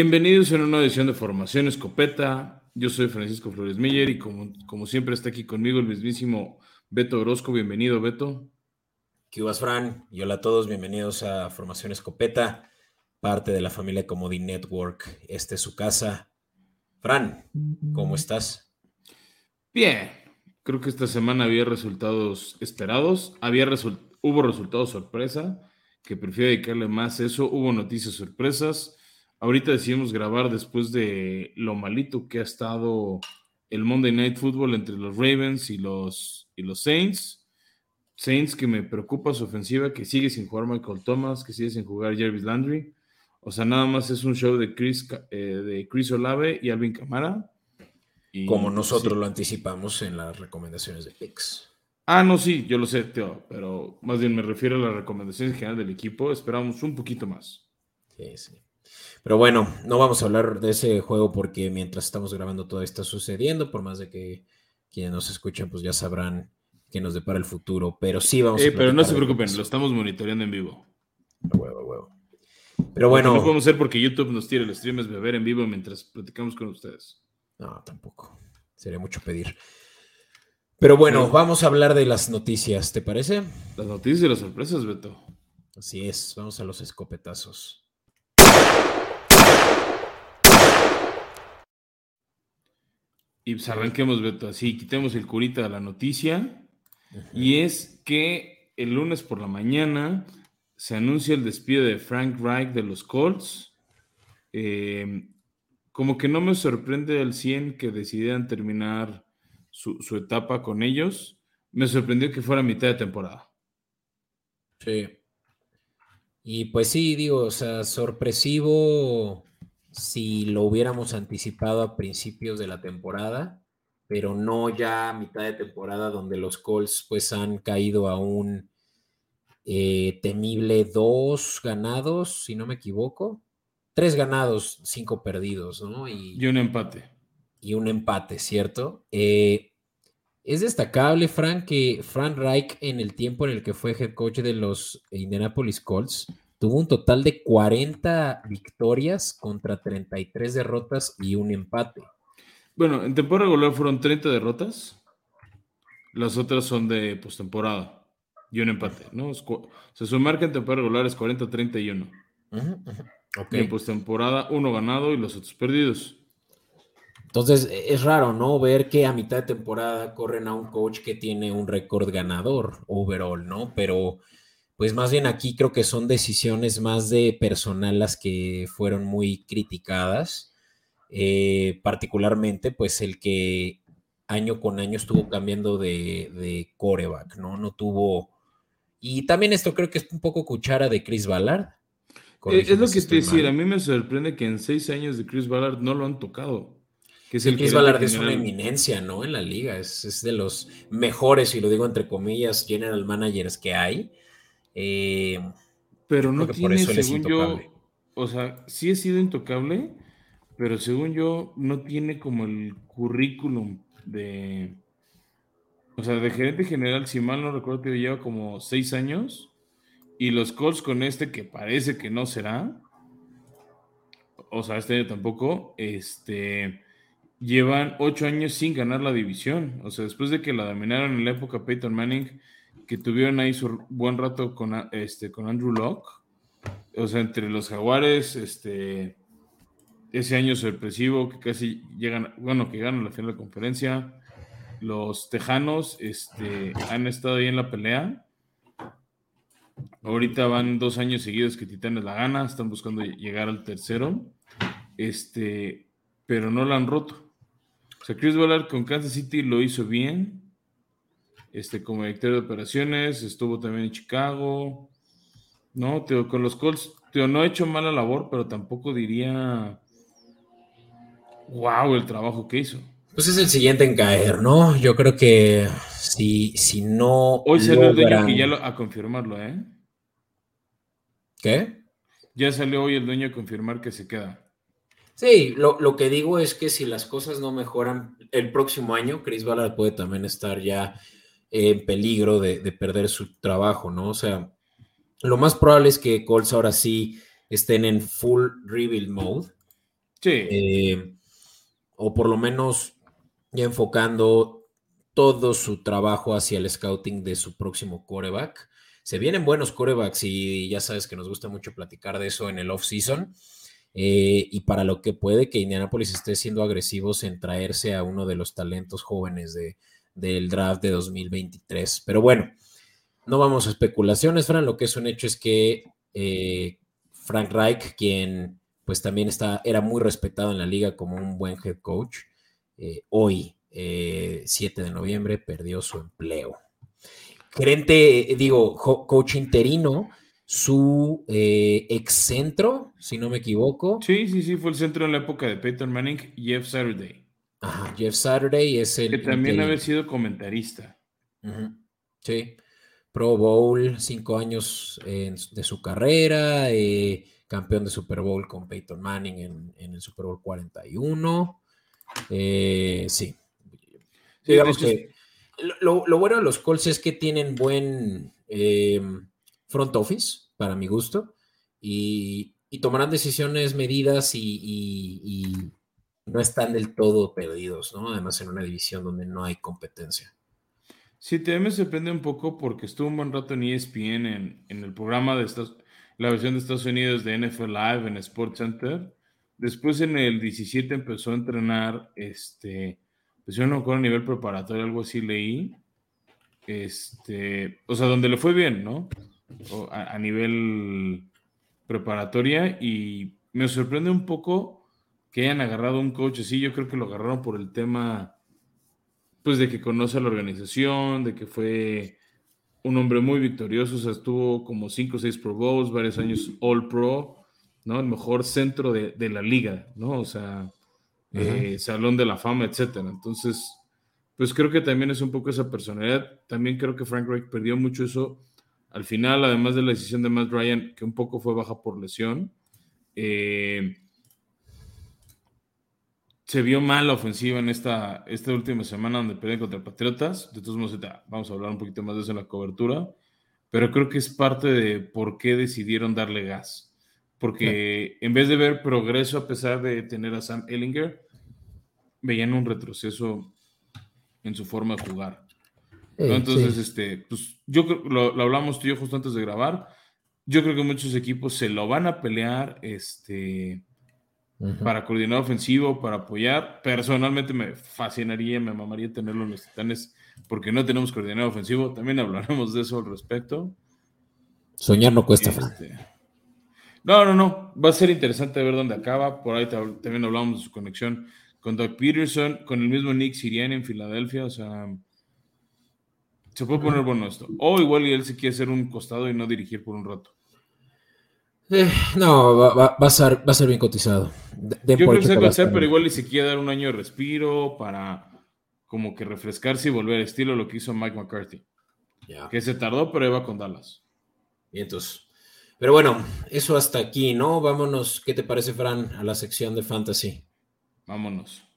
Bienvenidos a una nueva edición de Formación Escopeta. Yo soy Francisco Flores Miller y como, como siempre está aquí conmigo el mismísimo Beto Orozco. Bienvenido, Beto. ¿Qué vas, Fran? Y hola a todos, bienvenidos a Formación Escopeta, parte de la familia Comodi Network. Este es su casa. Fran, ¿cómo estás? Bien, creo que esta semana había resultados esperados, había hubo resultados sorpresa, que prefiero dedicarle más a eso, hubo noticias sorpresas Ahorita decidimos grabar después de lo malito que ha estado el Monday Night Football entre los Ravens y los, y los Saints. Saints que me preocupa su ofensiva, que sigue sin jugar Michael Thomas, que sigue sin jugar Jarvis Landry. O sea, nada más es un show de Chris, eh, de Chris Olave y Alvin Camara. Como nosotros lo anticipamos en las recomendaciones de picks. Ah, no, sí, yo lo sé, Teo, pero más bien me refiero a las recomendaciones general del equipo. Esperamos un poquito más. Sí, sí. Pero bueno, no vamos a hablar de ese juego porque mientras estamos grabando todo está sucediendo, por más de que quienes nos escuchan pues ya sabrán que nos depara el futuro, pero sí vamos a... Pero no se preocupen, lo estamos monitoreando en vivo. Huevo, huevo. Pero bueno... No podemos hacer porque YouTube nos tira el stream es beber en vivo mientras platicamos con ustedes. No, tampoco. Sería mucho pedir. Pero bueno, vamos a hablar de las noticias, ¿te parece? Las noticias y las sorpresas, Beto. Así es, vamos a los escopetazos. Y pues arranquemos, Beto, así, quitemos el curita de la noticia. Y es que el lunes por la mañana se anuncia el despido de Frank Reich de los Colts. Em, como que no me sorprende al 100 que decidieran terminar su, su, etapa con ellos. Me sorprendió que fuera mitad de temporada. Sí. Y pues sí, digo, o sea, sorpresivo si lo hubiéramos anticipado a principios de la temporada, pero no ya a mitad de temporada donde los Colts pues han caído a un eh, temible dos ganados, si no me equivoco. Tres ganados, cinco perdidos, ¿no? Y, un empate. Y un empate, ¿cierto? Eh, es destacable, Frank, que Frank Reich en el tiempo en el que fue head coach de los Indianapolis Colts tuvo un total de 40 victorias contra 33 derrotas y un empate. Bueno, en temporada regular fueron 30 derrotas, las otras son de postemporada y un empate, ¿no? Se su marca en temporada regular es 40-31. En postemporada, uno ganado y los otros perdidos. Entonces, es raro, ¿no? Ver que a mitad de temporada corren a un coach que tiene un récord ganador overall, ¿no? Pero pues más bien aquí creo que son decisiones más de personal las que fueron muy criticadas, eh, particularmente pues el que año con año estuvo cambiando de, de, coreback, ¿no? No tuvo... Y también esto creo que es un poco cuchara de Chris Ballard. Eh, es lo que te decía, a mí me sorprende que en seis años de Chris Ballard no lo han tocado. Que es el Chris Ballard es una eminencia, ¿no? En la liga, es, es, de los mejores, y lo digo entre comillas, general managers que hay. Eh, pero no tiene, según yo, o sea, sí ha sido intocable, pero según yo, no tiene como el currículum de, o sea, de gerente general, si mal no recuerdo, que lleva como seis años, y los Colts con este que parece que no será, o sea, este año tampoco, este, llevan ocho años sin ganar la división, o sea, después de que la dominaron en la época Peyton Manning, que tuvieron ahí su buen rato con, este, con Andrew Locke. O sea, entre los jaguares, este, ese año sorpresivo que casi llegan, bueno, que ganan la final de la conferencia. Los tejanos este, han estado ahí en la pelea. Ahorita van dos años seguidos que Titanes la gana, están buscando llegar al tercero, este, pero no la han roto. O sea, Chris Ballard con Kansas City lo hizo bien, este, como director de operaciones, estuvo también en Chicago, ¿no? con los Colts, no ha hecho mala labor, pero tampoco diría, wow, el trabajo que hizo. Pues es el siguiente en caer, ¿no? Yo creo que si, si no. Hoy salió el dueño que ya a confirmarlo, ¿eh? ¿Qué? Ya salió hoy el dueño a confirmar que se queda. Sí, lo, lo, que digo es que si las cosas no mejoran el próximo año, Chris Ballard puede también estar ya en peligro de, perder su trabajo, ¿no? O sea, lo más probable es que Colts ahora sí estén en full rebuild mode Sí. Eh, o por lo menos ya enfocando todo su trabajo hacia el scouting de su próximo coreback. Se vienen buenos corebacks y ya sabes que nos gusta mucho platicar de eso en el off-season. Eh, y para lo que puede que Indianapolis esté siendo agresivos en traerse a uno de los talentos jóvenes de, del draft de 2023. Pero bueno, no vamos a especulaciones, Fran. Lo que es un hecho es que eh, Frank Reich, quien pues también está, era muy respetado en la liga como un buen head coach, eh, hoy, 7 de noviembre, perdió su empleo. Gerente, digo, coach interino, su eh, ex centro, si no me equivoco. Sí, sí, sí, fue el centro en la época de Peyton Manning, Jeff Saturday. Ajá, Jeff Saturday es el. Que también había sido comentarista. Sí. Pro Bowl, cinco años de su carrera, eh, campeón de Super Bowl con Peyton Manning en, el Super Bowl 41. Eh, sí. Digamos que lo, bueno de los Colts es que tienen buen front office, para mi gusto, y, tomarán decisiones medidas y, no están del todo perdidos, ¿no? Además, en una división donde no hay competencia. Sí, también me sorprende un poco porque estuvo un buen rato en ESPN, en, el programa de Estados, la versión de Estados Unidos de NFL Live en Sports Center. Después en el 17 empezó a entrenar, este, pues yo no a nivel preparatorio, algo así leí. Este, o sea, donde le fue bien, ¿no? a, nivel preparatoria y me sorprende un poco que hayan agarrado un coach así. Yo creo que lo agarraron por el tema, pues, de que conoce a la organización, de que fue un hombre muy victorioso, o sea, estuvo como 5 o 6 Pro Bowls, varios años All Pro, ¿no? El mejor centro de, la liga, ¿no? O sea, eh, Salón de la Fama, etcétera. Entonces, pues creo que también es un poco esa personalidad. También creo que Frank Reich perdió mucho eso al final, además de la decisión de Matt Ryan, que un poco fue baja por lesión, eh, se vio mal la ofensiva en esta, esta última semana donde perdieron contra Patriotas. De todos modos, vamos a hablar un poquito más de eso en la cobertura. Pero creo que es parte de por qué decidieron darle gas. Porque en vez de ver progreso a pesar de tener a Sam Ellinger, veían un retroceso en su forma de jugar. Entonces, este, pues yo lo, lo hablamos tú y yo justo antes de grabar. Yo creo que muchos equipos se lo van a pelear este, para coordinar ofensivo, para apoyar. Personalmente me fascinaría, me mamaría tenerlo en los Titanes porque no tenemos coordinador ofensivo. También hablaremos de eso al respecto. Soñar no cuesta, este, No, no, no. Va a ser interesante ver dónde acaba. Por ahí también hablamos de su conexión con Doug Peterson, con el mismo Nick Sirian en Filadelfia. O sea, se puede poner bueno esto. O igual y él se quiere hacer un costado y no dirigir por un rato. Eh, no, va, a ser, va a ser bien cotizado. Yo creo que va a ser, pero igual y se quiere dar un año de respiro para como que refrescarse y volver estilo lo que hizo Mike McCarthy. Que se tardó, pero iba con Dallas. Y entonces. Pero bueno, eso hasta aquí, ¿no? Vámonos, ¿qué te parece, Fran, a la sección de fantasy? Vámonos.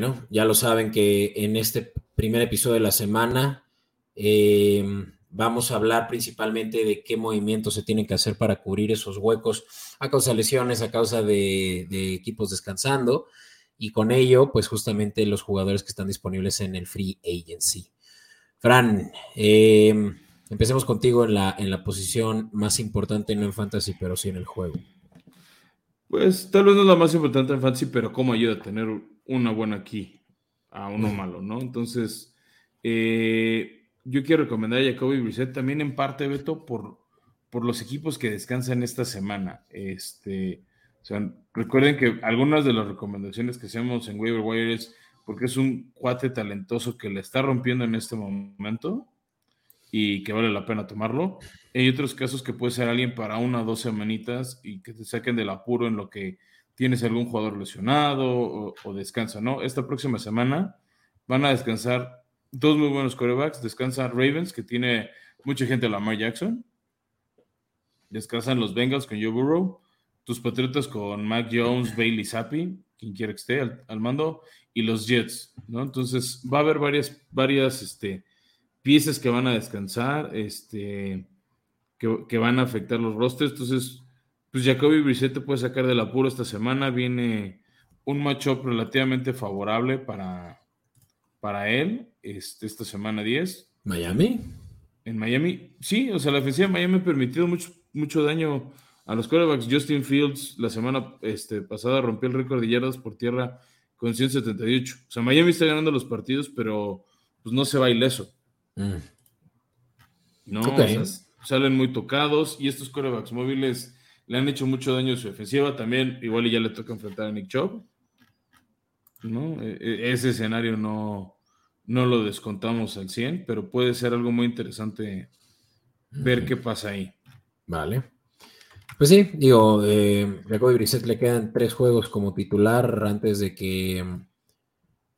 Bueno, ya lo saben que en este primer episodio de la semana eh, vamos a hablar principalmente de qué movimientos se tienen que hacer para cubrir esos huecos a causa de lesiones, a causa de, equipos descansando y con ello, pues justamente los jugadores que están disponibles en el Free Agency. Fran, eh, empecemos contigo en la, en la posición más importante, no en Fantasy, pero sí en el juego. Pues tal vez no es la más importante en Fantasy, pero cómo ayuda a tener una buena aquí a uno malo, ¿no? Entonces, eh, yo quiero recomendar a Jacoby Brissett también en parte, Beto, por, por los equipos que descansan esta semana. Este, o sea, recuerden que algunas de las recomendaciones que hacemos en Waiver Wire es porque es un cuate talentoso que le está rompiendo en este momento y que vale la pena tomarlo. Hay otros casos que puede ser alguien para una o dos semanitas y que te saquen del apuro en lo que tienes algún jugador lesionado o, descansa, ¿no? Esta próxima semana van a descansar dos muy buenos corebacks. Descansa Ravens, que tiene mucha gente, Lamar Jackson. Descansan los Bengals con Joe Burrow. tus Patriotas con Mac Jones, Bailey Zappi, quien quiera que esté al, mando, y los Jets, ¿no? Entonces va a haber varias, varias este, piezas que van a descansar, este, que, van a afectar los rosters. Entonces, pues Jacoby Brissett te puede sacar del apuro esta semana. Viene un matchup relativamente favorable para, para él este, esta semana 10. ¿Miami? En Miami, sí, o sea, la ofensiva de Miami ha permitido mucho, mucho daño a los quarterbacks. Justin Fields la semana este, pasada rompió el récord de yardas por tierra con 178. O sea, Miami está ganando los partidos, pero pues no se va ileso. Mm. No, salen muy tocados y estos quarterbacks móviles le han hecho mucho daño a su ofensiva. También, igual y ya le toca enfrentar a Nick Chubb. ¿no? E, e, ese escenario no, no lo descontamos al 100, pero puede ser algo muy interesante ver qué pasa ahí. Vale. Pues sí, digo, eh, Jacoby Brissett le quedan tres juegos como titular antes de que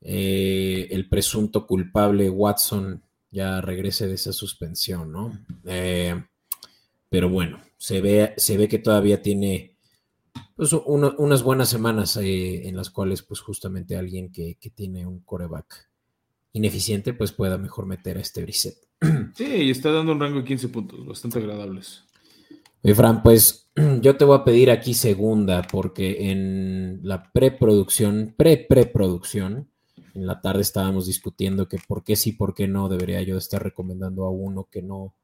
eh, el presunto culpable Watson ya regrese de esa suspensión, ¿no? Eh, pero bueno, se ve, se ve que todavía tiene pues, unas buenas semanas eh, en las cuales pues justamente alguien que, tiene un coreback ineficiente pues pueda mejor meter a este Brissett. Sí, y está dando un rango de 15 puntos, bastante agradables. Oye, Fran, pues yo te voy a pedir aquí segunda, porque en la preproducción, pre-preproducción, en la tarde estábamos discutiendo que por qué sí, por qué no debería yo estar recomendando a uno que no,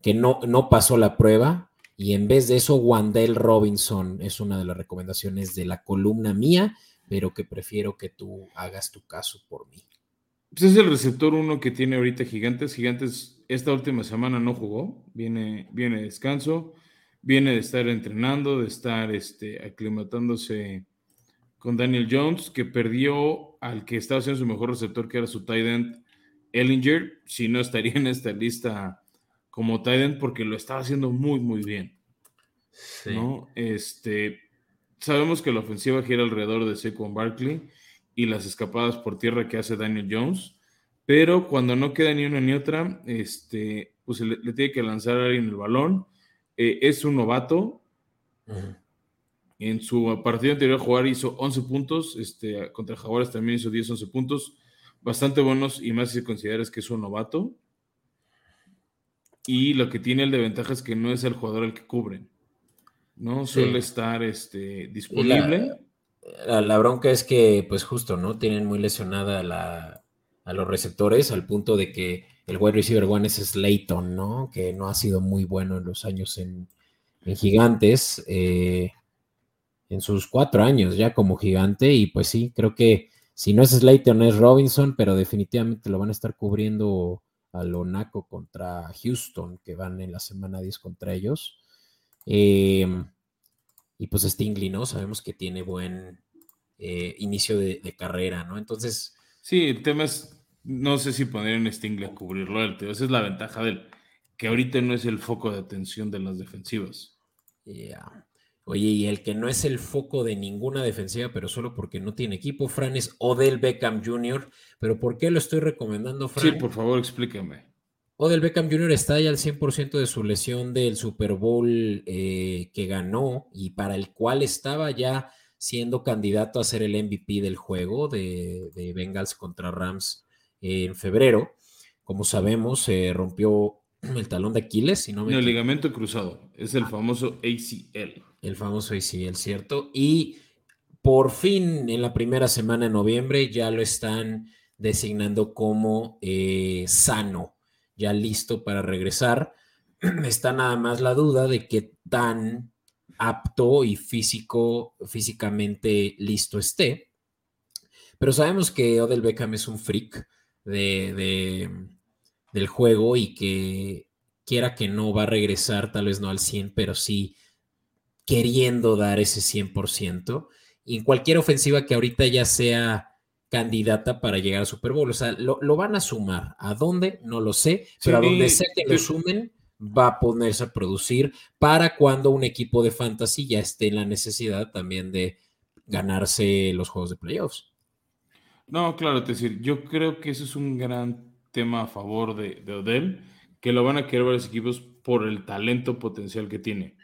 que no, no pasó la prueba. Y en vez de eso, Wandell Robinson es una de las recomendaciones de la columna mía, pero que prefiero que tú hagas tu caso por mí. Pues es el receptor uno que tiene ahorita Gigantes. Gigantes esta última semana no jugó, viene, viene de descanso, viene de estar entrenando, de estar este, aclimatándose con Daniel Jones, que perdió al que estaba siendo su mejor receptor, que era su tight end, Ellinger. Si no, estaría en esta lista como tight end porque lo estaba haciendo muy, muy bien. ¿no? Este, sabemos que la ofensiva gira alrededor de Saquon Barkley y las escapadas por tierra que hace Daniel Jones, pero cuando no queda ni una ni otra, este, pues le, tiene que lanzar a alguien el balón. Eh, es un novato. En su partido anterior a jugar hizo 11 puntos, este, contra Jaguares también hizo 10, 11 puntos, bastante buenos y más si consideras que es un novato. Y lo que tiene el de ventaja es que no es el jugador el que cubren, ¿no? Suele estar este, disponible. La, bronca es que, pues justo, ¿no? Tienen muy lesionada a los receptores al punto de que el wide receiver one es Slayton, ¿no? Que no ha sido muy bueno en los años en, en Gigantes. Eh, en sus cuatro años ya como gigante y pues sí, creo que si no es Slayton es Robinson, pero definitivamente lo van a estar cubriendo a Lonaco contra Houston, que van en la semana 10 contra ellos. Em, y pues Stingley, ¿no? Sabemos que tiene buen eh, inicio de, carrera, ¿no? Entonces... Sí, el tema es, no sé si poner en Stingley a cubrirlo, esa es la ventaja del que ahorita no es el foco de atención de las defensivas. Ya. Oye, y el que no es el foco de ninguna defensiva, pero solo porque no tiene equipo, Fran, es Odell Beckham Jr. ¿Pero por qué lo estoy recomendando, Fran? Sí, por favor, explícame. Odell Beckham Jr. está ya al 100% de su lesión del Super Bowl eh, que ganó y para el cual estaba ya siendo candidato a ser el MVP del juego de, Bengals contra Rams en febrero. Como sabemos, se rompió el talón de Aquiles, si no El ligamento cruzado, es el famoso ACL. El famoso ACL, ¿cierto? Y por fin en la primera semana de noviembre ya lo están designando como eh, sano, ya listo para regresar. Está nada más la duda de qué tan apto y físico, físicamente listo esté. Pero sabemos que Odell Beckham es un freak de, del juego y que quiera que no va a regresar, tal vez no al 100, pero sí queriendo dar ese 100%. Y en cualquier ofensiva que ahorita ya sea candidata para llegar a Super Bowl. O sea, lo, van a sumar. ¿A dónde? No lo sé, pero a donde sea que lo sumen, va a ponerse a producir para cuando un equipo de fantasy ya esté en la necesidad también de ganarse los juegos de playoffs. No, claro, es decir, yo creo que ese es un gran tema a favor de, de Odell, que lo van a querer varios equipos por el talento potencial que tiene.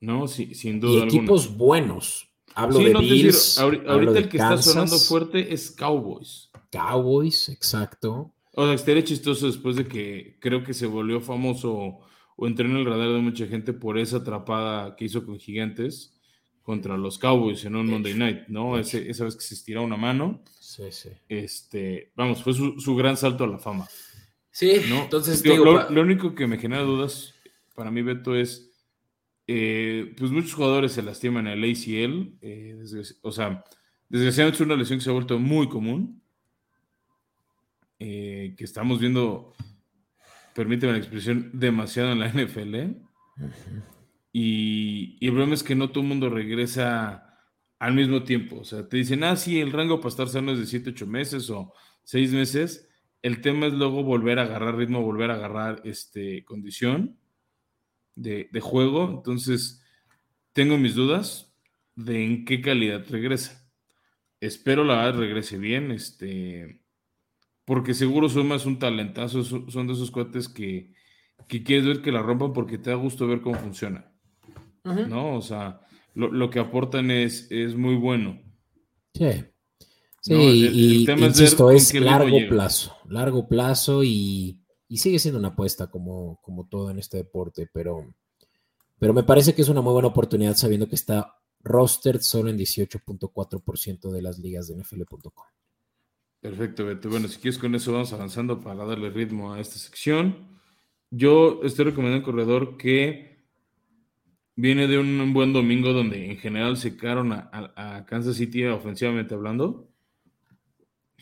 No, sí, sin duda. Y equipos buenos. Hablo de Bills. ahorita el que está sonando fuerte es Cowboys. Cowboys, exacto. O sea, estaría chistoso después de que creo que se volvió famoso o entró en el radar de mucha gente por esa atrapada que hizo con Gigantes contra los Cowboys en un Monday Night, ¿no? esa vez que se estiró una mano. Sí, sí. Este, vamos, fue su, gran salto a la fama. Sí, ¿no? entonces. lo, único que me genera dudas para mí, Beto, es. Eh, pues muchos jugadores se lastiman el ACL. Eh, o sea, desgraciadamente es una lesión que se ha vuelto muy común. Eh, que estamos viendo, permíteme la expresión, demasiado en la NFL. y, y, el problema es que no todo el mundo regresa al mismo tiempo. O sea, te dicen, ah, sí, el rango para estar sano es de 7, 8 meses o 6 meses. El tema es luego volver a agarrar ritmo, volver a agarrar este, condición de, de juego. Entonces, tengo mis dudas de en qué calidad regresa. Espero la verdad regrese bien. Este, porque seguro Suma es un talentazo, son de esos cuates que, quieres ver que la rompan porque te da gusto ver cómo funciona. ¿No? O sea, lo, que aportan es, es muy bueno. Sí. Sí, y, insisto, es, largo plazo, largo plazo y, sigue siendo una apuesta como, como todo en este deporte, pero, pero me parece que es una muy buena oportunidad sabiendo que está rostered solo en 18.4% de las ligas de NFL.com. Perfecto, Beto. Bueno, si quieres con eso vamos avanzando para darle ritmo a esta sección. Yo estoy recomendando un corredor que viene de un buen domingo donde en general se quedaron a, Kansas City ofensivamente hablando,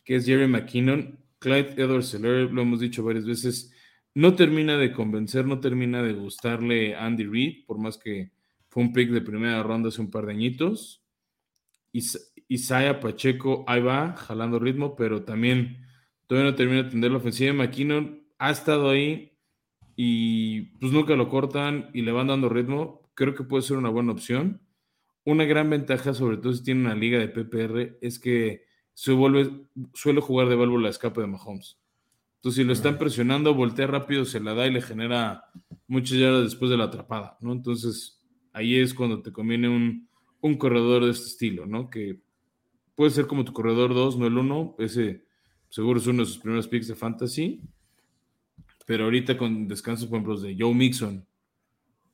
que es Jerry McKinnon. Clyde Edwards lo hemos dicho varias veces, no termina de convencer, no termina de gustarle Andy Reid, por más que fue un pick de primera ronda hace un par de añitos. Isaiah Pacheco ahí va, jalando ritmo, pero también todavía no termina de atender la ofensiva. McKinnon ha estado ahí y pues nunca lo cortan y le van dando ritmo. Creo que puede ser una buena opción. Una gran ventaja, sobre todo si tiene una liga de PPR, es que vuelve, suele jugar de válvula escape de Mahomes. Entonces, si lo están presionando, voltea rápido, se la da y le genera muchas yardas después de la atrapada, ¿no? Entonces, ahí es cuando te conviene un, un corredor de este estilo, ¿no? Que puede ser como tu corredor 2, no el 1. Ese seguro es uno de sus primeros picks de fantasy. Pero ahorita con descansos, por ejemplo, de Joe Mixon,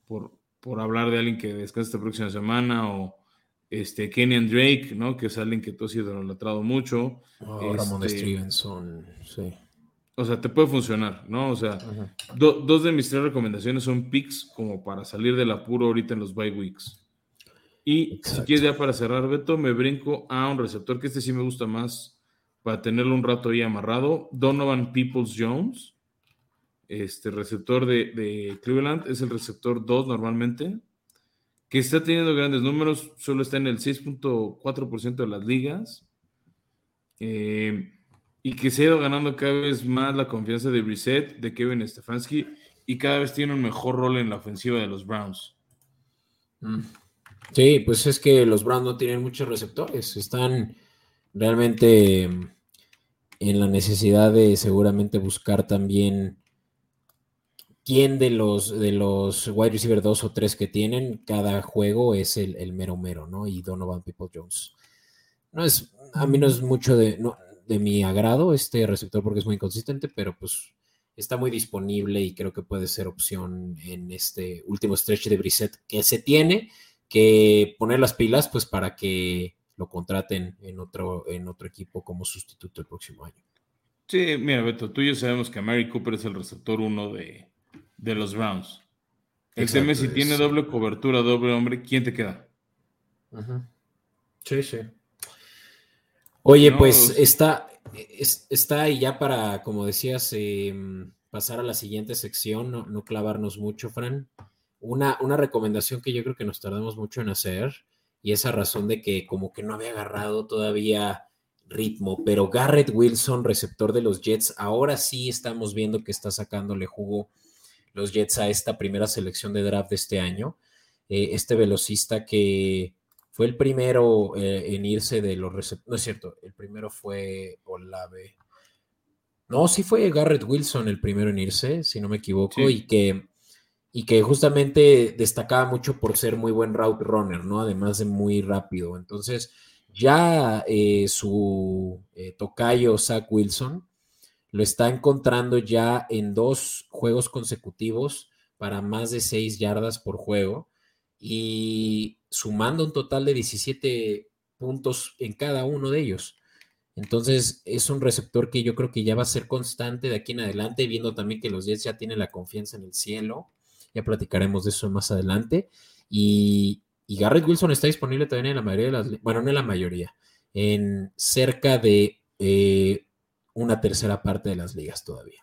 por, por hablar de alguien que descansa esta próxima semana, o este Kenyan Drake, ¿no? Que es alguien que tú has idolatrado mucho. Oh, Ramón este, Stevenson, sí. O sea, te puede funcionar, ¿no? O sea, dos de mis tres recomendaciones son picks como para salir del apuro ahorita en los bye weeks. Y si quieres ya para cerrar, Beto, me brinco a un receptor que este sí me gusta más para tenerlo un rato ahí amarrado. Donovan Peoples Jones, este receptor de, Cleveland, es el receptor 2 normalmente, que está teniendo grandes números, solo está en el 6.4% de las ligas. Eh, y que se ha ido ganando cada vez más la confianza de Brissett, de Kevin Stefanski, y cada vez tiene un mejor rol en la ofensiva de los Browns. Mm. Sí, pues es que los Browns no tienen muchos receptores, están realmente en la necesidad de seguramente buscar también quién de los de los wide receiver 2 o 3 que tienen cada juego es el, mero mero, ¿no? Y Donovan People Jones. No es, a mí no es mucho de, de mi agrado este receptor porque es muy inconsistente, pero pues está muy disponible y creo que puede ser opción en este último stretch de Brissett que se tiene que poner las pilas pues para que lo contraten en otro, en otro equipo como sustituto el próximo año. Sí, mira, Beto, tú y yo sabemos que Mary Cooper es el receptor uno de, los Browns. El tema si tiene doble cobertura, doble hombre, ¿quién te queda? Sí, sí. Oye, pues está, está ahí ya para, como decías, em, pasar a la siguiente sección, no, no clavarnos mucho, Fran una, recomendación que yo creo que nos tardamos mucho en hacer y esa razón de que como que no había agarrado todavía ritmo, pero Garrett Wilson, receptor de los Jets, ahora sí estamos viendo que está sacándole jugo los Jets a esta primera selección de draft de este año. Eh, este velocista que fue el primero eh, en irse de los receptores, no es cierto, el primero fue Olave. No, sí fue Garrett Wilson el primero en irse, si no me equivoco, y que y que justamente destacaba mucho por ser muy buen route runner, ¿no? Además de muy rápido. Entonces, ya eh, su eh, tocayo Zach Wilson lo está encontrando ya en dos juegos consecutivos para más de seis yardas por juego y sumando un total de 17 puntos en cada uno de ellos. Entonces es un receptor que yo creo que ya va a ser constante de aquí en adelante, viendo también que los Jets ya tienen la confianza en el cielo ya platicaremos de eso más adelante. Y, Garrett Wilson está disponible también en la mayoría de las, bueno, no en la mayoría, en cerca de eh, una tercera parte de las ligas todavía.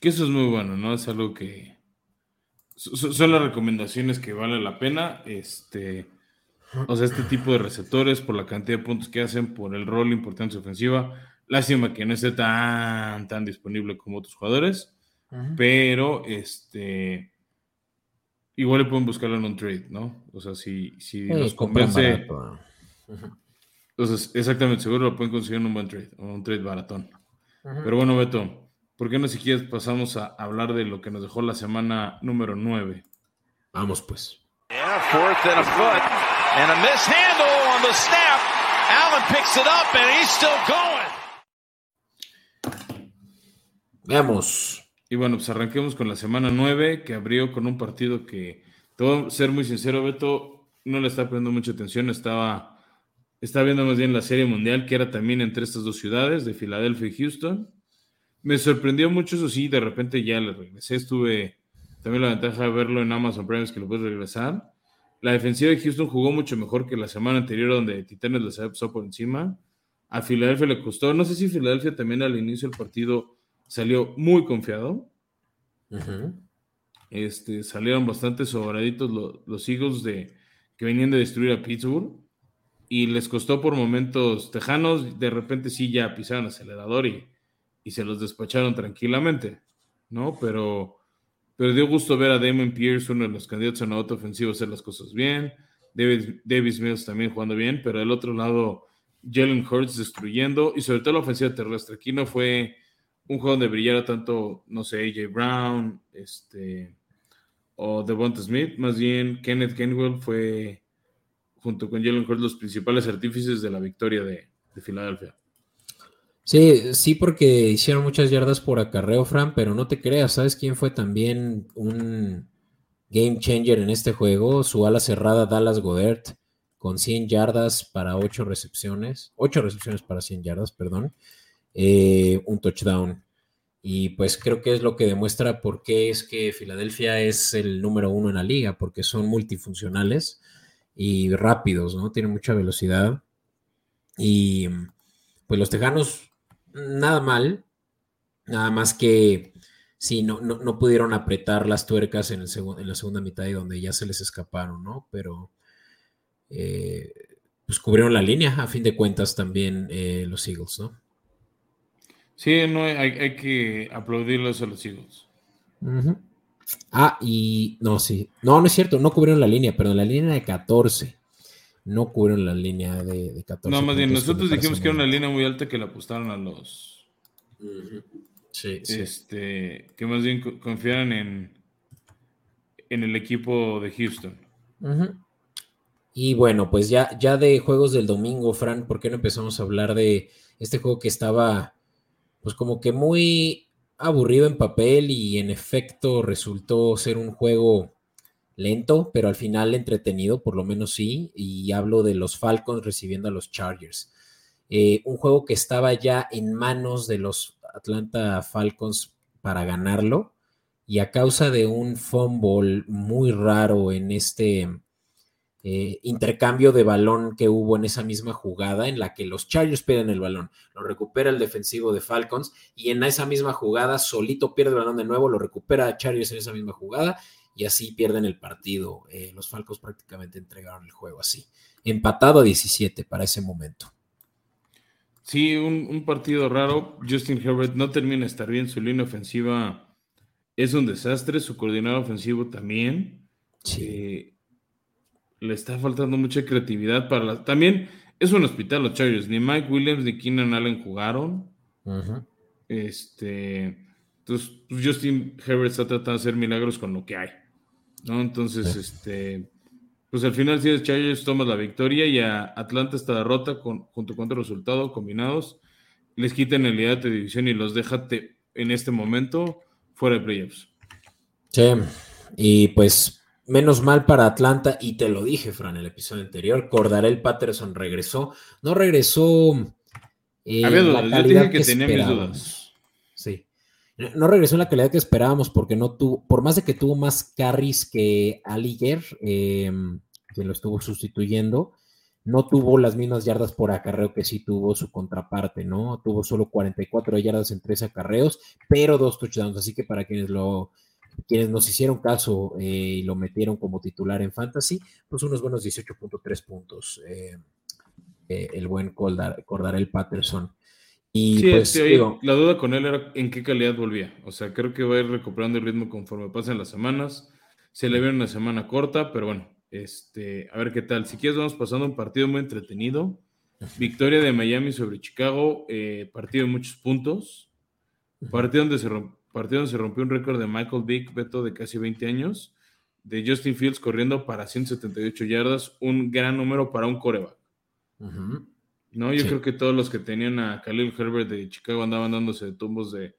Que eso es muy bueno, ¿no? Es algo que son las recomendaciones que vale la pena. Este, o sea, este tipo de receptores, por la cantidad de puntos que hacen, por el rol importante ofensiva. Lástima que no esté tan, tan disponible como otros jugadores. Pero este igual le pueden buscarlo en un trade, ¿no? O sea, si, si nos convence. Entonces, exactamente, seguro lo pueden conseguir en un buen trade, un trade baratón. Pero bueno, Beto, ¿por qué no si quieres pasamos a hablar de lo que nos dejó la semana número 9? Vamos pues. Veamos. Y bueno, pues arranquemos con la semana 9, que abrió con un partido que, te voy a ser muy sincero, Beto, no le está poniendo mucha atención, estaba, estaba viendo más bien la Serie Mundial, que era también entre estas dos ciudades, de Filadelfia y Houston. Me sorprendió mucho, eso sí, de repente ya le regresé, estuve también la ventaja de verlo en Amazon Prime, que lo puedes regresar. La defensiva de Houston jugó mucho mejor que la semana anterior, donde Titanes les pasó por encima. A Filadelfia le costó, no sé si Filadelfia también al inicio del partido salió muy confiado. este, salieron bastante sobraditos los, Eagles de, que venían de destruir a Pittsburgh y les costó por momentos tejanos, de repente sí ya pisaron acelerador y, y se los despacharon tranquilamente, ¿no? Pero, pero dio gusto ver a Damon Pierce, uno de los candidatos a la ofensivo, hacer las cosas bien. David, Davis Mills también jugando bien, pero del otro lado, Jalen Hurts destruyendo y sobre todo la ofensiva terrestre. Aquí no fue un juego donde brillara tanto, no sé, AJ Brown, este, o Devonta Smith, más bien Kenneth Kenwell fue, junto con Jalen Hurts, los principales artífices de la victoria de, Filadelfia. Sí, sí, porque hicieron muchas yardas por acarreo, Fran, pero no te creas, ¿sabes quién fue también un game changer en este juego? Su ala cerrada, Dallas Godert, con 100 yardas para 8 recepciones, 8 recepciones para 100 yardas, perdón. Eh, un touchdown. Y pues creo que es lo que demuestra por qué es que Filadelfia es el número uno en la liga, porque son multifuncionales y rápidos, ¿no? Tienen mucha velocidad. Y pues los Tejanos, nada mal, nada más que sí, no, no, pudieron apretar las tuercas en, el en la segunda mitad y donde ya se les escaparon, ¿no? Pero eh, pues cubrieron la línea, a fin de cuentas, también eh, los Eagles, ¿no? Sí, no, hay, que aplaudirlos a los Eagles. Ah, y no, sí. No, no es cierto, no cubrieron la línea, pero la línea de 14. No cubrieron la línea de, 14. No, más bien, nosotros dijimos que era una línea muy alta que la apostaron a los. Sí, este, Que más bien confiaran en, en el equipo de Houston. Y bueno, pues ya, ya de juegos del domingo, Fran, ¿por qué no empezamos a hablar de este juego que estaba pues como que muy aburrido en papel y en efecto resultó ser un juego lento, pero al final entretenido, por lo menos sí, y hablo de los Falcons recibiendo a los Chargers. Eh, un juego que estaba ya en manos de los Atlanta Falcons para ganarlo, y a causa de un fumble muy raro en este eh, intercambio de balón que hubo en esa misma jugada en la que los Chargers pierden el balón, lo recupera el defensivo de Falcons y en esa misma jugada solito pierde el balón de nuevo, lo recupera Chargers en esa misma jugada y así pierden el partido. Eh, los Falcons prácticamente entregaron el juego así, empatado a 17 para ese momento. Sí, un, partido raro. Justin Herbert no termina de estar bien, su línea ofensiva es un desastre, su coordinador ofensivo también. Sí. Eh, le está faltando mucha creatividad para la... También es un hospital los Chargers. Ni Mike Williams ni Keenan Allen jugaron. Este... Entonces pues, Justin Herbert está tratando de hacer milagros con lo que hay. ¿no? Entonces, este, pues al final si Chargers toma la victoria y a Atlanta esta derrota con, junto con otro resultado combinados les quitan el liderato de división y los deja en este momento fuera de playoffs. Sí, y pues menos mal para Atlanta, y te lo dije, Fran, en el episodio anterior, Cordarel Patterson regresó, no regresó. Eh, Había dudas, yo dije que, tenía mis dudas. Sí. No regresó en la calidad que esperábamos porque no tuvo, por más de que tuvo más carries que Aliger, eh, que lo estuvo sustituyendo, no tuvo las mismas yardas por acarreo que sí tuvo su contraparte, ¿no? Tuvo solo 44 yardas en tres acarreos, pero dos touchdowns. Así que para quienes lo quienes nos hicieron caso eh, y lo metieron como titular en fantasy, pues unos buenos 18.3 puntos. Eh, eh, el buen Cordarel Patterson. Y sí, pues, la duda con él era en qué calidad volvía. O sea, creo que va a ir recuperando el ritmo conforme pasen las semanas. Se le ve una semana corta, pero bueno, este, a ver qué tal. Si quieres, vamos pasando un partido muy entretenido. Victoria de Miami sobre Chicago, eh, partido de muchos puntos. Partido donde, se partido donde se rompió un récord de Michael Vick, Beto, de casi 20 años. De Justin Fields corriendo para 178 yardas, un gran número para un coreback. No, yo creo que todos los que tenían a Khalil Herbert de Chicago andaban dándose de tumbos de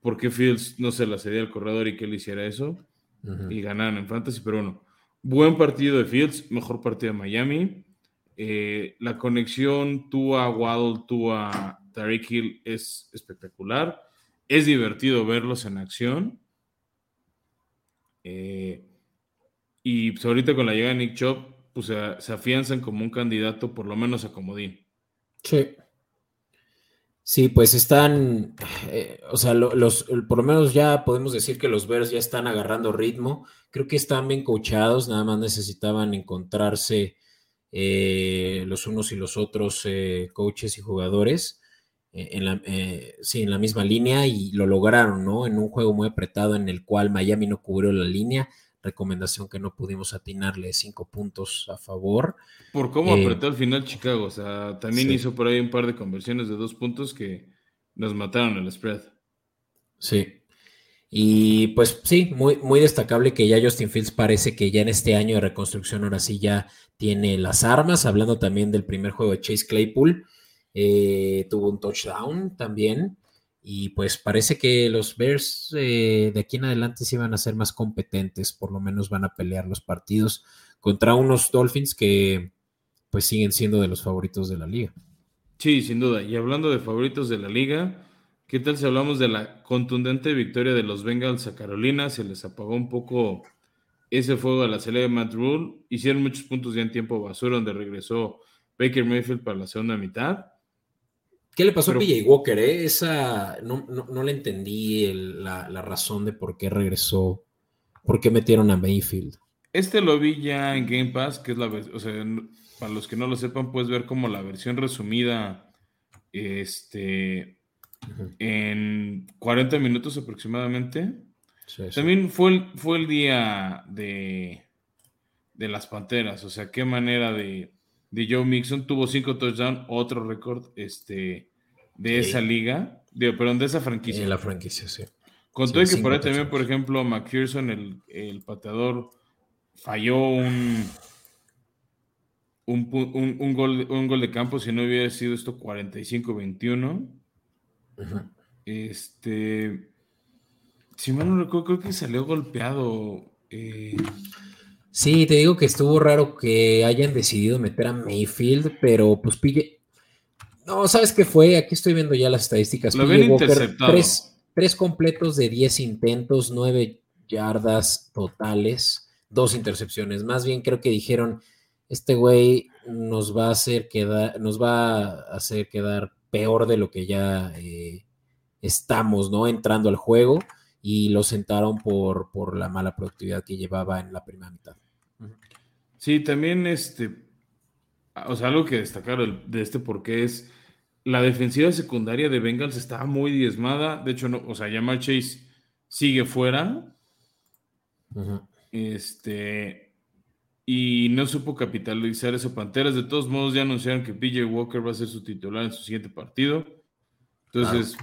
por qué Fields no se la cedía al corredor y que él hiciera eso. Y ganaron en fantasy, pero bueno Buen partido de Fields, mejor partido de Miami. Eh, la conexión Tua Waddle, Tua Tariq Hill es espectacular. Es divertido verlos en acción. Eh, y pues ahorita con la llegada de Nick Chop, pues se, afianzan como un candidato, por lo menos a Comodín. Sí. Sí, pues están, eh, o sea, los, por lo menos ya podemos decir que los Bears ya están agarrando ritmo. Creo que están bien coachados, nada más necesitaban encontrarse eh, los unos y los otros coaches y jugadores en la, sí, en la misma línea y lo lograron, ¿no? En un juego muy apretado en el cual Miami no cubrió la línea recomendación que no pudimos atinarle cinco puntos a favor. Por cómo eh, apretó al final Chicago, o sea, también hizo por ahí un par de conversiones de dos puntos que nos mataron el spread. Sí. Y pues sí, muy, muy destacable que ya Justin Fields parece que ya en este año de reconstrucción ahora sí ya tiene las armas, hablando también del primer juego de Chase Claypool, eh, tuvo un touchdown también. Y pues parece que los Bears eh, de aquí en adelante sí van a ser más competentes, por lo menos van a pelear los partidos contra unos Dolphins que pues siguen siendo de los favoritos de la liga. Sí, sin duda. Y hablando de favoritos de la liga, ¿qué tal si hablamos de la contundente victoria de los Bengals a Carolina? Se les apagó un poco ese fuego a la salida de Matt Rule. Hicieron muchos puntos ya en tiempo basura, donde regresó Baker Mayfield para la segunda mitad. ¿Qué le pasó a PJ Walker? Eh? Esa, no, no, le entendí la, razón de por qué regresó, por qué metieron a Mayfield. Este lo vi ya en Game Pass, que es la o sea, para los que no lo sepan, puedes ver como la versión resumida este, en 40 minutos aproximadamente. También fue el, fue el día de, de las Panteras, o sea, qué manera de, de Joe Mixon. Tuvo cinco touchdowns, otro récord este, de esa liga, de, perdón, de esa franquicia. En la franquicia, sí. Con todo que por ahí también, por ejemplo, McPherson, el, el pateador, falló un, un, gol, un gol de campo, si no hubiera sido esto 45-21. Este. Si mal no recuerdo, creo que salió golpeado. Eh, sí, te digo que estuvo raro que hayan decidido meter a Mayfield, pero pues pille, no, ¿sabes qué fue? Aquí estoy viendo ya las estadísticas. Lo habían interceptado. Tres, completos de 10 intentos, 9 yardas totales, dos intercepciones. Más bien creo que dijeron, este güey nos va a hacer quedar, nos va a hacer quedar peor de lo que ya eh, estamos, ¿no? Entrando al juego y lo sentaron por, por la mala productividad que llevaba en la primera mitad. Sí, también este, o sea, algo que destacar de este porque es la defensiva secundaria de Bengals estaba muy diezmada. De hecho, no, o sea, Jamal Chase sigue fuera. Este. Y no supo capitalizar eso Panteras. De todos modos, ya anunciaron que PJ Walker va a ser su titular en su siguiente partido. Entonces,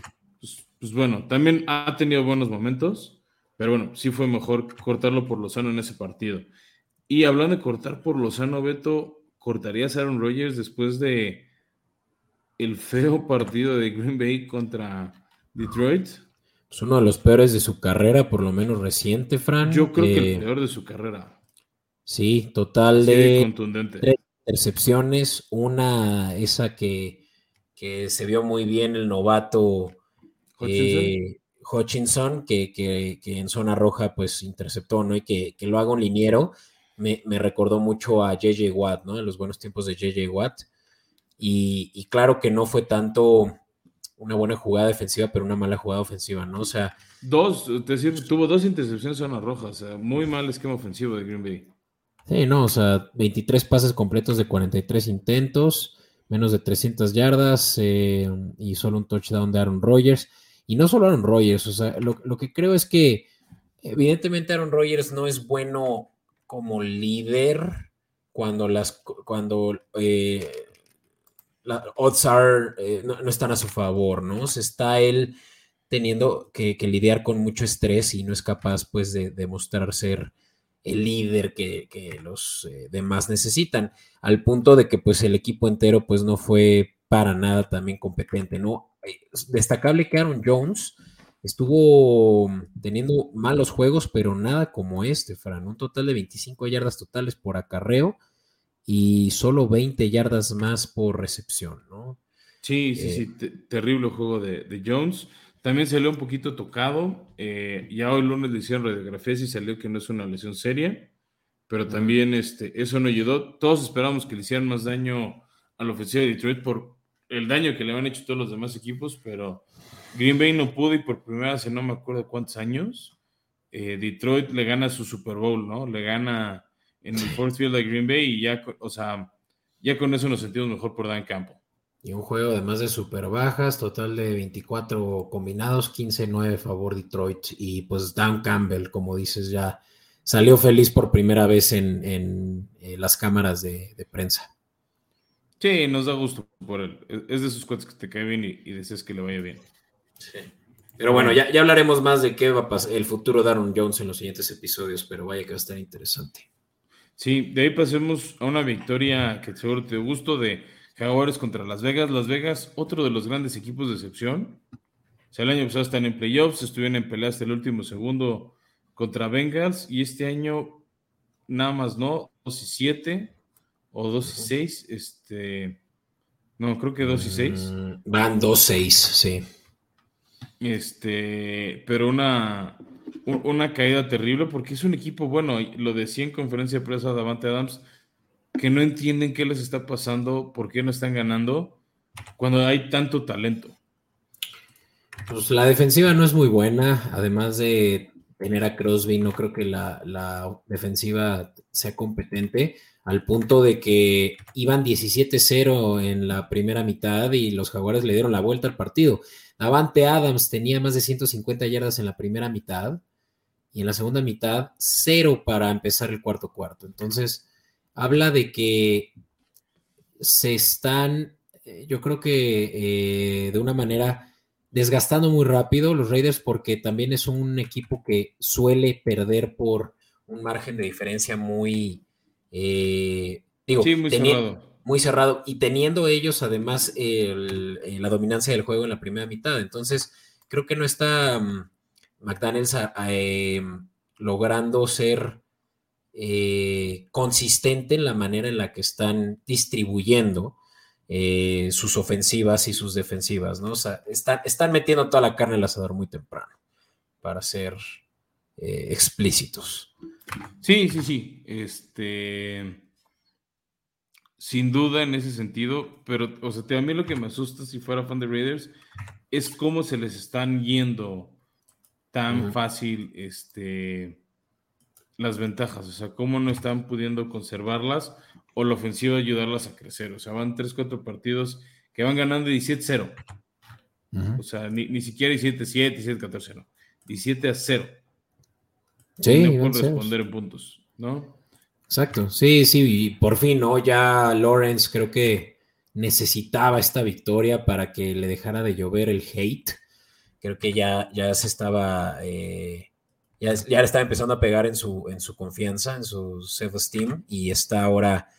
pues bueno, también ha tenido buenos momentos, pero bueno, sí fue mejor cortarlo por Lozano en ese partido. Y hablando de cortar por Lozano, Beto, ¿cortarías a Aaron Rodgers después de el feo partido de Green Bay contra Detroit? Es uno de los peores de su carrera, por lo menos reciente, Fran. Yo creo que el eh, peor de su carrera. Sí, total de contundente. tres intercepciones, una esa que, que, se vio muy bien el novato Hutchinson, eh, que, que, en zona roja pues interceptó, ¿no? Y que, lo haga un liniero, me, recordó mucho a JJ Watt, ¿no? En los buenos tiempos de JJ Watt. Y, y claro que no fue tanto una buena jugada defensiva, pero una mala jugada ofensiva, ¿no? O sea. Dos, es decir, tuvo dos intercepciones en zona roja, o sea, muy mal esquema ofensivo de Green Bay. Sí, no, o sea, 23 pases completos de 43 intentos, menos de 300 yardas eh, y solo un touchdown de Aaron Rodgers. Y no solo Aaron Rodgers, o sea, lo, que creo es que evidentemente Aaron Rodgers no es bueno como líder cuando las cuando eh, la odds are, eh, no, están a su favor, ¿no? Se está él teniendo que, lidiar con mucho estrés y no es capaz, pues, de demostrar ser el líder que, los eh, demás necesitan, al punto de que, pues, el equipo entero, pues, no fue para nada también competente, ¿no? Destacable que Aaron Jones estuvo teniendo malos juegos, pero nada como este, Fran, un total de 25 yardas totales por acarreo, y solo 20 yardas más por recepción, ¿no? Sí, sí, sí, eh, terrible juego de, Jones. También salió un poquito tocado. Eh, ya hoy lunes le hicieron radiografías y salió que no es una lesión seria, pero también este, eso no ayudó. Todos esperamos que le hicieran más daño a la ofensiva de Detroit por el daño que le han hecho todos los demás equipos, pero Green Bay no pudo y por primera vez no me acuerdo cuántos años, eh, Detroit le gana su Super Bowl, ¿no? Le gana en el Fourth Field de Green Bay y ya, o sea, ya con eso nos sentimos mejor por Dan Campo. Y un juego además de super bajas, total de 24 combinados, 15-9 favor Detroit. Y pues Dan Campbell, como dices, ya salió feliz por primera vez en, eh, las cámaras de, prensa. Sí, nos da gusto por él. Es de esos cuates que te cae bien y, deseas que le vaya bien. Sí. Pero bueno, ya, ya hablaremos más de qué va a pasar el futuro de Aaron Jones en los siguientes episodios, pero vaya que va a estar interesante. Sí, de ahí pasemos a una victoria que seguro te gustó de Jaguares contra Las Vegas. Las Vegas, otro de los grandes equipos de excepción. O sea, el año pasado están en playoffs, estuvieron en pelea hasta el último segundo contra Bengals y este año nada más no, 2 y 7 o 2 y 6, este, no, creo que 2 y 6. Mm, van 2-6, sí. Este, pero una, una caída terrible porque es un equipo, bueno, lo decía en conferencia de prensa Davante Adams, que no entienden qué les está pasando, por qué no están ganando cuando hay tanto talento. Pues la defensiva no es muy buena, además de tener a Crosby, no creo que la, defensiva sea competente, al punto de que iban 17-0 en la primera mitad y los jaguares le dieron la vuelta al partido. Davante Adams tenía más de 150 yardas en la primera mitad y en la segunda mitad cero para empezar el cuarto cuarto. Entonces, habla de que se están, eh, yo creo que eh, de una manera desgastando muy rápido los Raiders porque también es un equipo que suele perder por un margen de diferencia muy, eh, digo, muy cerrado. Muy cerrado y teniendo ellos además la dominancia del juego en la primera mitad. Entonces, creo que no está McDaniels em, logrando ser eh, consistente en la manera en la que están distribuyendo eh, sus ofensivas y sus defensivas, ¿no? O sea, están, metiendo toda la carne al asador muy temprano, para ser eh, explícitos. Sí, sí, sí. Este. Sin duda en ese sentido, pero, o sea, a mí lo que me asusta si fuera fan de Raiders es cómo se les están yendo tan fácil este, las ventajas, o sea, cómo no están pudiendo conservarlas o la ofensiva ayudarlas a crecer. O sea, van 3, 4 partidos que van ganando 17-0. O sea, ni, siquiera 17-7, 17-14, no. 17 a 0. Sí, no responder en puntos, ¿no? Exacto, sí, sí, y por fin, ¿no? Ya Lawrence creo que necesitaba esta victoria para que le dejara de llover el hate creo que ya, ya se estaba, eh, ya, ya le estaba empezando a pegar en su, en su confianza, en su self-esteem, y está ahora,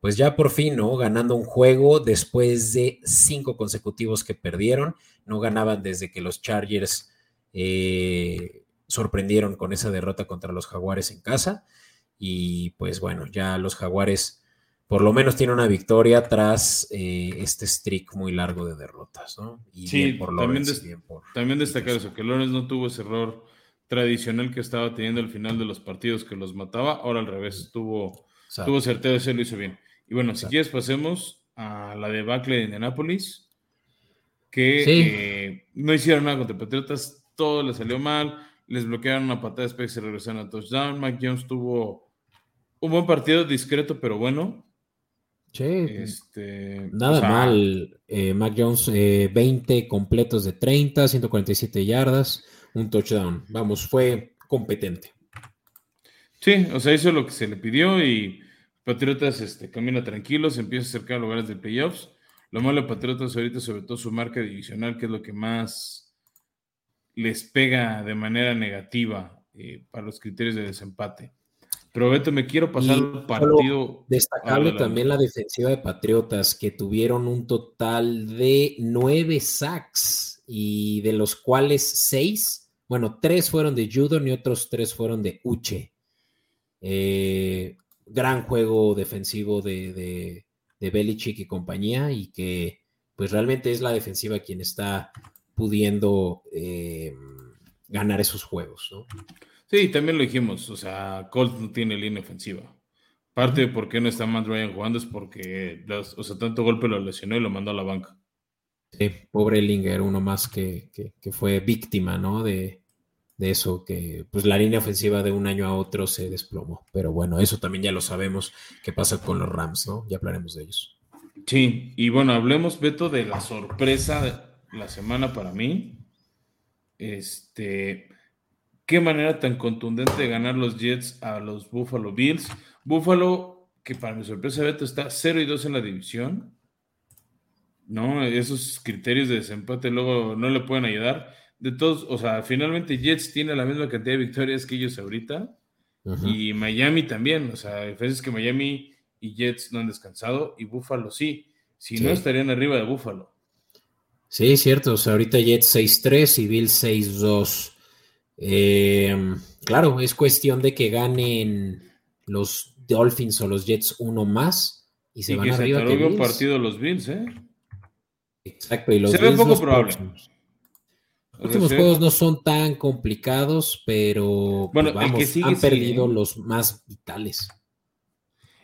pues ya por fin, ¿no? Ganando un juego después de cinco consecutivos que perdieron, no ganaban desde que los Chargers eh, sorprendieron con esa derrota contra los Jaguares en casa, y pues bueno, ya los Jaguares por lo menos tiene una victoria tras eh, este streak muy largo de derrotas, ¿no? Y sí, por también, también destacar eso, que Lawrence no tuvo ese error tradicional que estaba teniendo al final de los partidos que los mataba, ahora al revés, tuvo, tuvo certeza y lo hizo bien. Y bueno, si quieres pasemos a la debacle de Indianapolis, que eh, no hicieron nada contra Patriotas, todo les salió mal, les bloquearon una patada después se regresaron a touchdown, Mike Jones tuvo un buen partido, discreto pero bueno, este, nada mal. Eh, Mac Jones, 20 eh, completos de 30, 147 yardas, un touchdown. Vamos, fue competente. Sí, o sea, hizo lo que se le pidió y Patriotas este, camina tranquilo, se empieza a acercar a lugares de playoffs. Lo malo de Patriotas ahorita, sobre todo su marca divisional, que es lo que más les pega de manera negativa eh, para los criterios de desempate. Pero Beto, me quiero pasar el partido. Destacable también la defensiva de Patriotas, que tuvieron un total de nueve sacks y de los cuales seis, bueno, tres fueron de Judon y otros tres fueron de Uche. Eh, gran juego defensivo de, de, de Belichick y compañía, y que pues realmente es la defensiva quien está pudiendo eh, ganar esos juegos, ¿no? Sí, también lo dijimos, o sea, Colt no tiene línea ofensiva. Parte de por qué no está Matt Ryan jugando es porque, o sea, tanto golpe lo lesionó y lo mandó a la banca. Sí, pobre Linger, uno más que, fue víctima, ¿no? De, eso, que pues la línea ofensiva de un año a otro se desplomó. Pero bueno, eso también ya lo sabemos que pasa con los Rams, ¿no? Ya hablaremos de ellos. Sí, y bueno, hablemos, Beto, de la sorpresa de la semana para mí. Este, qué manera tan contundente de ganar los Jets a los Buffalo Bills. Buffalo, que para mi sorpresa, Beto, está 0 y 2 en la división. ¿No? Esos criterios de desempate luego no le pueden ayudar. De todos, o sea, finalmente Jets tiene la misma cantidad de victorias que ellos ahorita. Y Miami también. O sea, es que Miami y Jets no han descansado y Buffalo sí. Si no, estarían arriba de Buffalo. Sí, cierto. O sea, ahorita Jets 6-3 y Bills 6-2. Em, claro, es cuestión de que ganen los Dolphins o los Jets uno más y se van arriba. Se un partido los Bills, ¿eh? Exacto, y los se ve poco probable. Los últimos juegos no son tan complicados, pero pues, bueno, que sigue, han perdido ¿eh? los más vitales.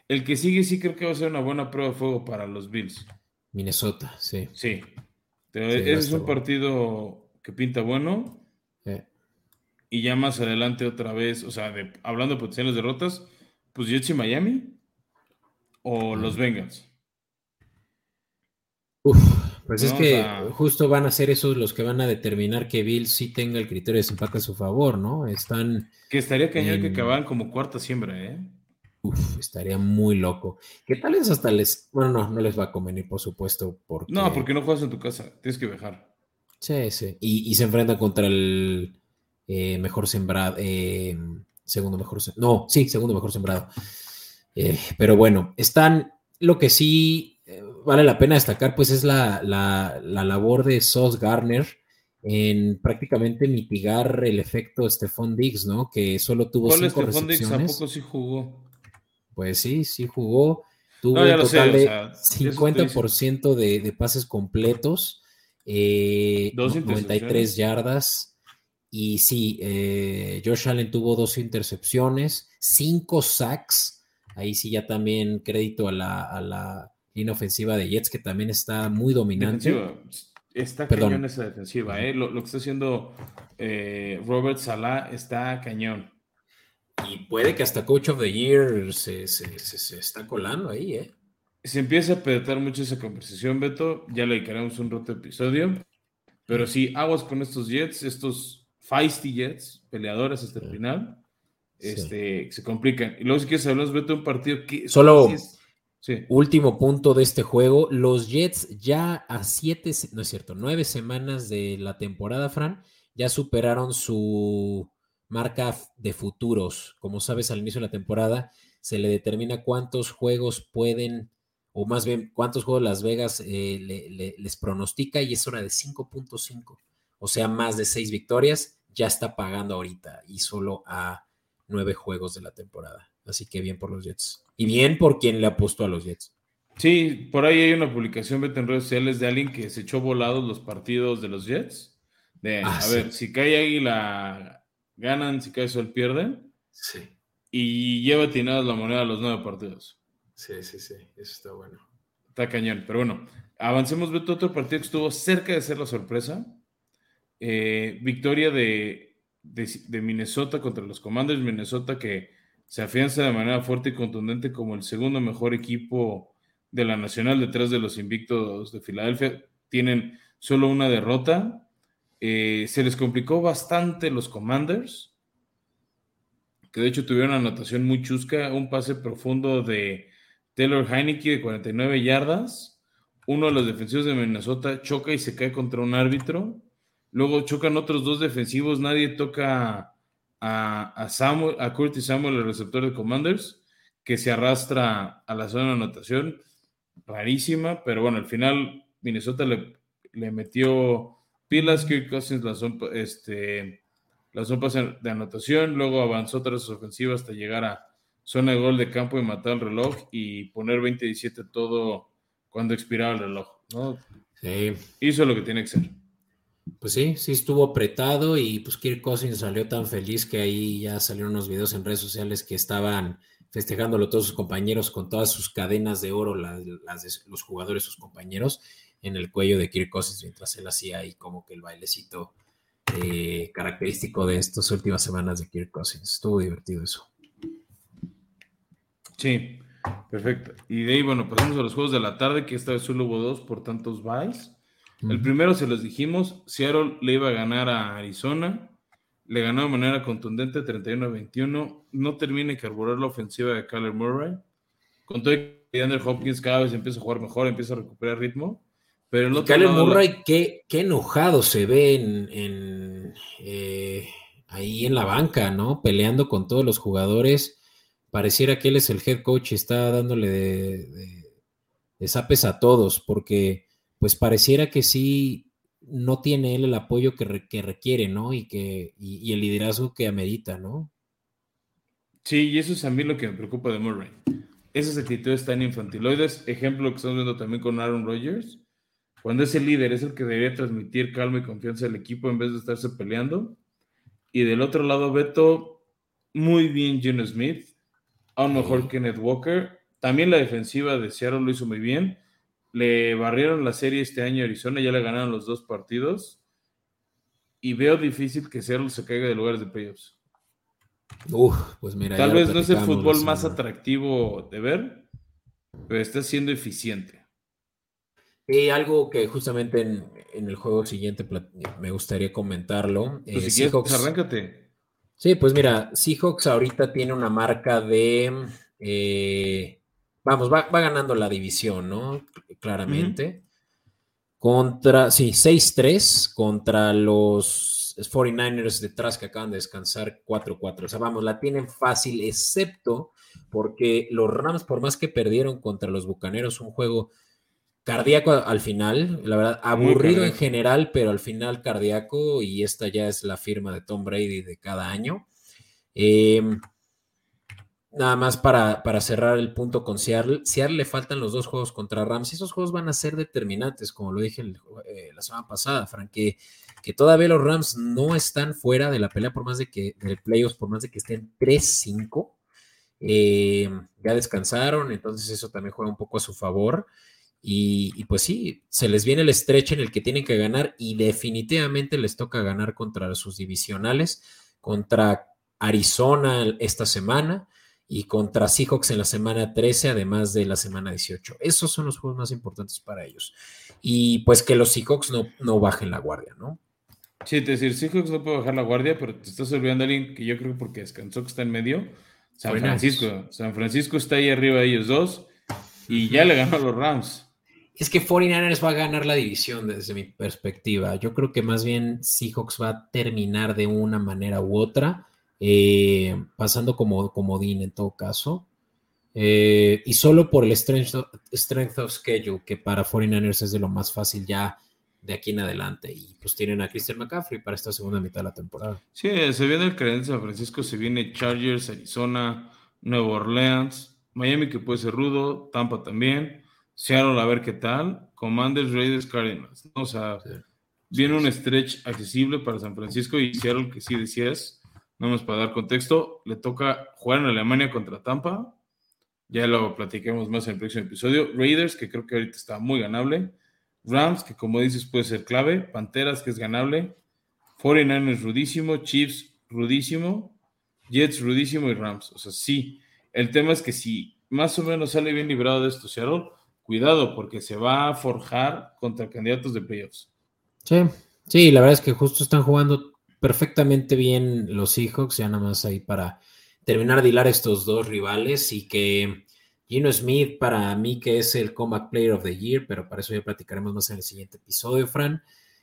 El que sigue sí creo que va a ser una buena prueba de fuego para los Bills. Minnesota, sí. Sí. Es un partido que pinta bueno y ya más adelante otra vez, o sea, hablando de potenciales derrotas, pues Jets y Miami o los Bengals. Uf, pues es que justo van a ser esos los que van a determinar que Bill sí tenga el criterio de desempate a su favor, ¿no? Están. Que estaría cañón que acabaran como cuarta siembra, ¿eh? Uf, estaría muy loco. ¿Qué tal es hasta les. Bueno, no, no les va a convenir, por supuesto. Porque... No, porque no juegas en tu casa, tienes que viajar. Sí, sí. Y, y se enfrenta contra el eh, mejor sembrado, eh, segundo mejor, no, sí, segundo mejor sembrado. Eh, pero bueno, están, lo que sí vale la pena destacar, pues es la, labor de Sos Garner en prácticamente mitigar el efecto Stephon Diggs, ¿no? Que solo tuvo cinco recepciones. ¿A poco sí jugó? Pues sí, sí jugó. Tuvo un total de 50% de, de, pases completos, 93 yardas, y sí, eh, Josh Allen tuvo dos intercepciones, cinco sacks. Ahí sí ya también crédito a la, a la línea ofensiva de Jets, que también está muy dominante. Está cañón esa defensiva, ¿eh? lo, que está haciendo eh, Robert Salah está cañón. Y puede que hasta Coach of the Year se, se, está colando ahí, ¿eh? Se empieza a apretar mucho esa conversación, Beto. Ya le dedicaremos un roto episodio. Pero sí, aguas con estos Jets, estos feisty Jets, peleadores hasta el final, este, se complican. Y luego si quieres hablar de un partido que... Solo, Sí. Último punto de este juego. Los Jets ya a siete, no es cierto, nueve semanas de la temporada, Fran, ya superaron su marca de futuros. Como sabes, al inicio de la temporada se le determina cuántos juegos pueden, o más bien cuántos juegos Las Vegas eh, les pronostica y es hora de 5.5. O sea, más de seis victorias. Ya está pagando ahorita y solo a nueve juegos de la temporada. Así que bien por los Jets. Y bien por quien le apostó a los Jets. Sí, por ahí hay una publicación en redes sociales de alguien que se echó volados los partidos de los Jets. De, ah, a ver, si cae Águila, ganan, si cae Sol, pierden. Sí. Y lleva atinadas la moneda a los nueve partidos. Sí, sí, sí, eso está bueno. Está cañón, pero bueno, avancemos, Beto, otro partido que estuvo cerca de ser la sorpresa. Eh, victoria de, de, Minnesota contra los Commanders, Minnesota que se afianza de manera fuerte y contundente como el segundo mejor equipo de la Nacional detrás de los invictos de Filadelfia. Tienen solo una derrota. Eh, se les complicó bastante los Commanders, que de hecho tuvieron una anotación muy chusca, un pase profundo de Taylor Heineke de 49 yardas. Uno de los defensivos de Minnesota choca y se cae contra un árbitro. Luego chocan otros dos defensivos, nadie toca a, Samuel, a Curtis Samuel, el receptor de Commanders, que se arrastra a la zona de anotación. Rarísima, pero bueno, al final Minnesota le, le metió pilas, Kirk Cousins lanzó, este, lanzó pase de anotación, luego avanzó tras su ofensiva hasta llegar a zona de gol de campo y matar el reloj y poner 20-17 todo cuando expiraba el reloj. ¿no? Hizo lo que tiene que ser. Pues sí, sí estuvo apretado y pues Kirk Cousins salió tan feliz que ahí ya salieron unos videos en redes sociales que estaban festejándolo todos sus compañeros con todas sus cadenas de oro, las, de los jugadores, sus compañeros, en el cuello de Kirk Cousins mientras él hacía ahí como que el bailecito eh, característico de estas últimas semanas de Kirk Cousins. Estuvo divertido eso. Sí, perfecto. Y de ahí, bueno, pasamos a los juegos de la tarde, que esta vez solo hubo dos por tantos buys. El primero se los dijimos, Seattle le iba a ganar a Arizona, le ganó de manera contundente 31 a 21, no termina de carburar la ofensiva de Kyler Murray, con todo que Andrew Hopkins cada vez empieza a jugar mejor, empieza a recuperar ritmo, pero el Kyler Murray, qué, enojado se ve en, eh, ahí en la banca, ¿no? Peleando con todos los jugadores, pareciera que él es el head coach y está dándole de, de, zapes a todos, porque pues pareciera que sí no tiene él el apoyo que, requiere, ¿no? Y, que, y, el liderazgo que amerita, ¿no? Sí, y eso es a mí lo que me preocupa de Murray. Esas actitudes tan infantiloides, ejemplo que estamos viendo también con Aaron Rodgers, cuando ese líder es el que debería transmitir calma y confianza al equipo en vez de estarse peleando. Y del otro lado, Beto, muy bien Gino Smith, aún mejor Kenneth Walker. También la defensiva de Seattle lo hizo muy bien le barrieron la serie este año a Arizona, ya le ganaron los dos partidos. Y veo difícil que Seattle se caiga de lugares de playoffs. Uf, pues mira. Tal vez no es el fútbol más atractivo de ver, pero está siendo eficiente. Y algo que justamente en, el juego siguiente me gustaría comentarlo. Pues si quieres, arráncate. Sí, pues mira, Seahawks ahorita tiene una marca de eh, Vamos, va, ganando la división, ¿no? Claramente. Contra, sí, 6-3 contra los 49ers detrás que acaban de descansar 4-4. O sea, vamos, la tienen fácil, excepto porque los Rams, por más que perdieron contra los Bucaneros, un juego cardíaco al final, la verdad, aburrido en general, pero al final cardíaco, y esta ya es la firma de Tom Brady de cada año. Eh, Nada más para, cerrar el punto con Seattle. Seattle le faltan los dos juegos contra Rams y esos juegos van a ser determinantes, como lo dije eh, la semana pasada, Frank, que, todavía los Rams no están fuera de la pelea por más de que, del playoffs, por más de que estén 3-5. Eh, ya descansaron, entonces eso también juega un poco a su favor. Y, y, pues sí, se les viene el estrecho en el que tienen que ganar y definitivamente les toca ganar contra sus divisionales, contra Arizona esta semana y contra Seahawks en la semana 13, además de la semana 18. Esos son los juegos más importantes para ellos. Y pues que los Seahawks no, no bajen la guardia, ¿no? Sí, es decir, Seahawks no puede bajar la guardia, pero te estás olvidando a alguien que yo creo porque descansó que está en medio. San Francisco. San Francisco está ahí arriba de ellos dos. y ya le ganó a los Rams. Es que 49ers va a ganar la división desde mi perspectiva. Yo creo que más bien Seahawks va a terminar de una manera u otra, eh, pasando como comodín en todo caso. Eh, y solo por el strength of, schedule, que para 49ers es de lo más fácil ya de aquí en adelante. Y pues tienen a Christian McCaffrey para esta segunda mitad de la temporada. Sí, se viene el Creencia de San Francisco, se viene Chargers, Arizona, Nueva Orleans, Miami que puede ser rudo, Tampa también, Seattle a ver qué tal, Commanders, Raiders, Cardinals. O sea, viene un stretch accesible para San Francisco y Seattle que sí decías, no más para dar contexto, le toca jugar en Alemania contra Tampa ya lo platiquemos más en el próximo episodio. Raiders, que creo que ahorita está muy ganable. Rams, que como dices puede ser clave. Panteras, que es ganable. 49ers, rudísimo. Chiefs, rudísimo. Jets, rudísimo. Y Rams. O sea, sí. El tema es que si más o menos sale bien librado de esto Seattle, cuidado, porque se va a forjar contra candidatos de playoffs. Sí, sí, la verdad es que justo están jugando perfectamente bien los Seahawks, ya nada más ahí para terminar de hilar estos dos rivales y que Gino Smith para mí que es el Comeback Player of the Year, pero para eso ya platicaremos más en el siguiente episodio, Fran.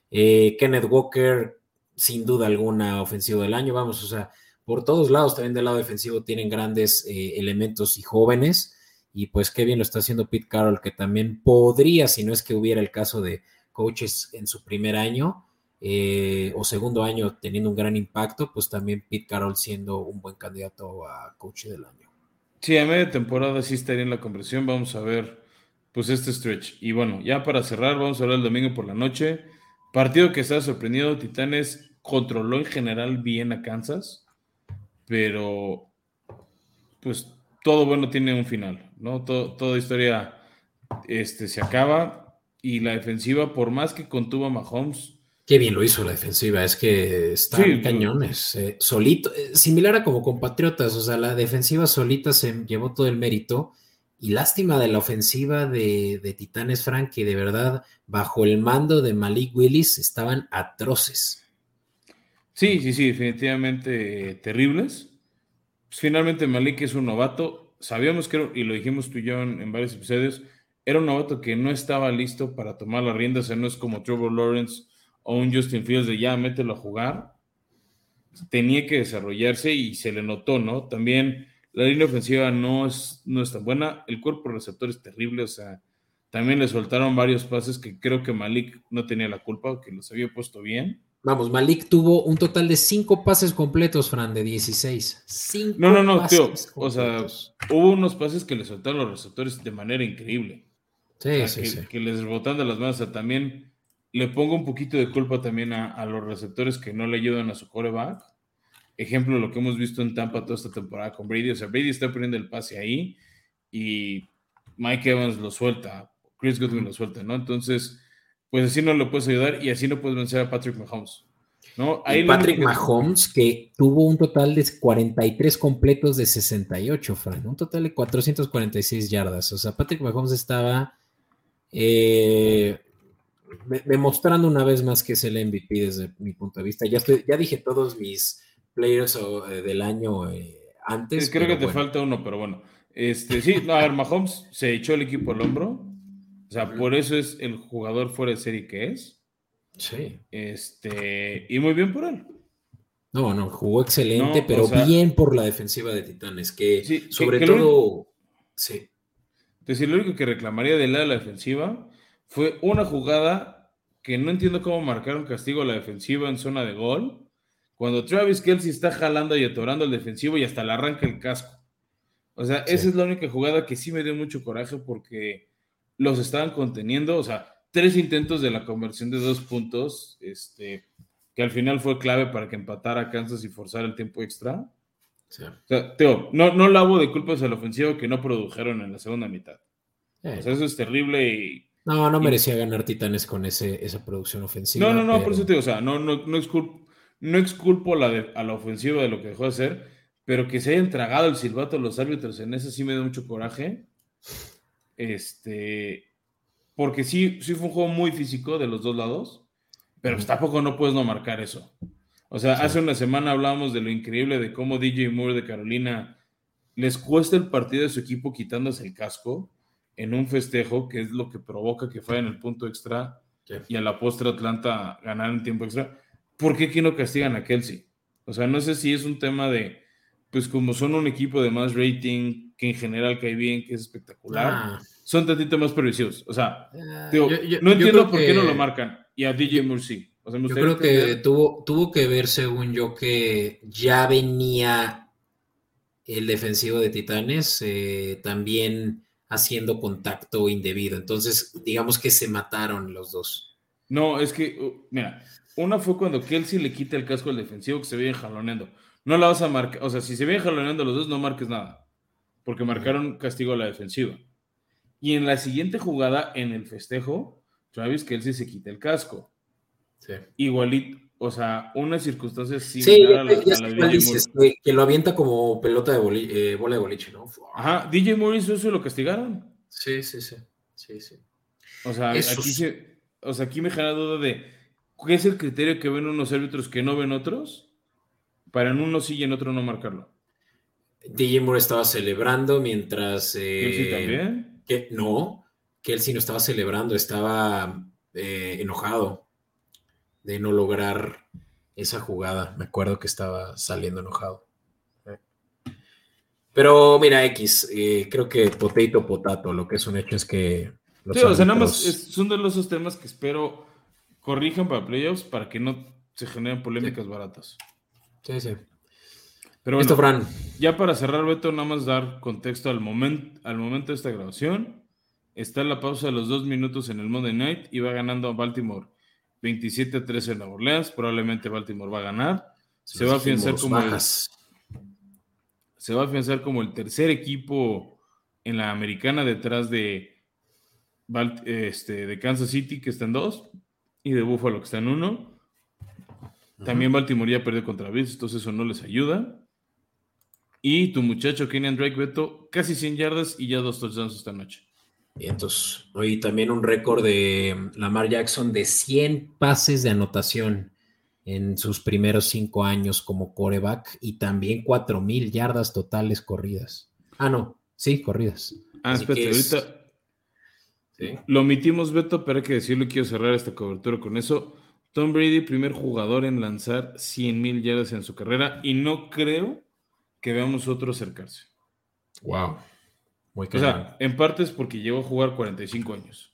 Eh, Kenneth Walker, sin duda alguna, ofensivo del año, vamos, o sea, por todos lados, también del lado defensivo tienen grandes eh, elementos y jóvenes, y pues qué bien lo está haciendo Pete Carroll, que también podría, si no es que hubiera el caso de coaches en su primer año, eh, o segundo año teniendo un gran impacto, pues también Pete Carroll siendo un buen candidato a coach del año. Sí, a media temporada sí estaría en la conversión. Vamos a ver, pues este stretch. Y bueno, ya para cerrar, vamos a hablar el domingo por la noche. Partido que está sorprendido, Titanes controló en general bien a Kansas, pero pues todo bueno tiene un final, ¿no? toda historia este, se acaba y la defensiva, por más que contuvo a Mahomes, Qué bien lo hizo la defensiva, es que están cañones. Eh, solito, eh, similar a como compatriotas, o sea, la defensiva solita se llevó todo el mérito. Y lástima de la ofensiva de, Titanes Frank, que de verdad, bajo el mando de Malik Willis, estaban atroces. Sí, sí, sí, definitivamente terribles. Pues, finalmente Malik es un novato. Sabíamos que, y lo dijimos tú y yo en, varios episodios, era un novato que no estaba listo para tomar las riendas, o sea, no es como Trevor Lawrence o un Justin Fields de ya mételo a jugar, tenía que desarrollarse y se le notó, ¿no? También la línea ofensiva no es, no es tan buena, el cuerpo receptor es terrible, o sea, también le soltaron varios pases que creo que Malik no tenía la culpa, que los había puesto bien. Vamos, Malik tuvo un total de cinco pases completos, Fran, de 16. Cinco no, no, no, tío. O sea, hubo unos pases que le soltaron los receptores de manera increíble. Sí, sí, sí. Que les botan de las manos. O sea, también le pongo un poquito de culpa también a, los receptores que no le ayudan a su coreback. Ejemplo, lo que hemos visto en Tampa toda esta temporada con Brady. O sea, Brady está poniendo el pase ahí y Mike Evans lo suelta, Chris Goodwin lo suelta, ¿no? Entonces, pues así no lo puedes ayudar y así no puedes vencer a Patrick Mahomes. ¿no? Patrick Mahomes, que tuvo un total de 43 completos de 68, Frank, un total de 446 yardas. O sea, Patrick Mahomes estaba eh, demostrando una vez más que es el MVP desde mi punto de vista. Ya, ya dije todos mis players eh, del año eh, antes. creo que te falta uno, pero bueno. Este, sí, no, a ver, Mahomes se echó el equipo al hombro. O sea, por eso es el jugador fuera de serie que es. Sí. Este, y muy bien por él. No, no, jugó excelente, pero bien por la defensiva de Titanes, que sobre todo. sí. Es decir, lo único que reclamaría del lado de la defensiva fue una jugada que no entiendo cómo marcaron castigo a la defensiva en zona de gol. Cuando Travis Kelsey está jalando y atorando al defensivo y hasta le arranca el casco. O sea, esa es la única jugada que sí me dio mucho coraje porque los estaban conteniendo. O sea, tres intentos de la conversión de dos puntos, este, que al final fue clave para que empatara Kansas y forzara el tiempo extra. O sea, Teo, no, no lavo de culpas al ofensivo que no produjeron en la segunda mitad. O sea, eso es terrible y no, no merecía ganar Titanes con ese, esa producción ofensiva. No, no, no, por eso te digo, o sea, no, no, no exculpo, no exculpo la a la ofensiva de lo que dejó de hacer, pero que se hayan tragado el silbato los árbitros en ese sí me da mucho coraje. Este, porque sí, sí fue un juego muy físico de los dos lados, pero pues tampoco no puedes no marcar eso. O sea, hace una semana hablábamos de lo increíble de cómo DJ Moore de Carolina les cuesta el partido de su equipo quitándose el casco en un festejo, que es lo que provoca que fue en el punto extra y a la postre Atlanta ganar en tiempo extra, ¿por qué aquí no castigan a Kelsey? O sea, no sé si es un tema de, pues como son un equipo de más rating, que en general cae bien, que es espectacular, ah. son tantito más pervisivos. O sea, ah, no entiendo por qué no lo marcan. Y a DJ Murphy. yo creo que tuvo, tuvo que ver, según yo, que ya venía el defensivo de Titanes eh, también haciendo contacto indebido. Entonces, digamos que se mataron los dos. No, es que, uh, mira, una fue cuando Kelsey le quita el casco al defensivo que se viene jaloneando. No la vas a marcar, o sea, si se viene jaloneando los dos, no marques nada, porque marcaron castigo a la defensiva. Y en la siguiente jugada, en el festejo, Travis Kelsey se quita el casco. Sí. Igualito, o sea, una circunstancia similar sí, a la, de que, lo avienta como pelota de eh, bola de boliche, ¿no? Ajá, DJ Morris eso lo castigaron. Sí, sí, sí. Sí, sí. O sea, aquí o sea, aquí me genera duda de ¿qué es el criterio que ven unos árbitros que no ven otros? Para en uno sí y en otro no marcarlo. DJ Moore estaba celebrando mientras. Eh, también? Que, no, que él sí no estaba celebrando, estaba eh, enojado de no lograr esa jugada. Me acuerdo que estaba saliendo enojado. Pero mira, X, eh, creo que potato potato, lo que es un hecho es que... sí, o sea, nada más son de los temas que espero corrijan para playoffs para que no se generen polémicas baratas. Sí, sí. Pero bueno, Fran. ya para cerrar, Beto, nada más dar contexto al, momento al momento de esta grabación. Está la pausa de los dos minutos en el Monday Night y va ganando a Baltimore 27 a 13 en Nueva Orleans. Probablemente Baltimore va a ganar. Se, va a afianzar como el, se va a afianzar como el tercer equipo en la americana detrás de, este, de Kansas City, que está en dos, y de Buffalo, que está en uno. También Baltimore ya perdió contra Bills, entonces eso no les ayuda. Y tu muchacho Kenyan Drake Beto, casi 100 yardas y ya dos touchdowns esta noche. Y entonces, hoy también un récord de Lamar Jackson de 100 pases de anotación en sus primeros cinco años como coreback y también 4000 yardas totales corridas. Ah, no, sí, corridas. Ah, espérate, ahorita lo omitimos, Beto, pero hay que decirlo quiero cerrar esta cobertura con eso. Tom Brady, primer jugador en lanzar 100 mil yardas en su carrera y no creo que veamos otro acercarse. Wow. Muy o sea, en parte es porque llegó a jugar 45 años.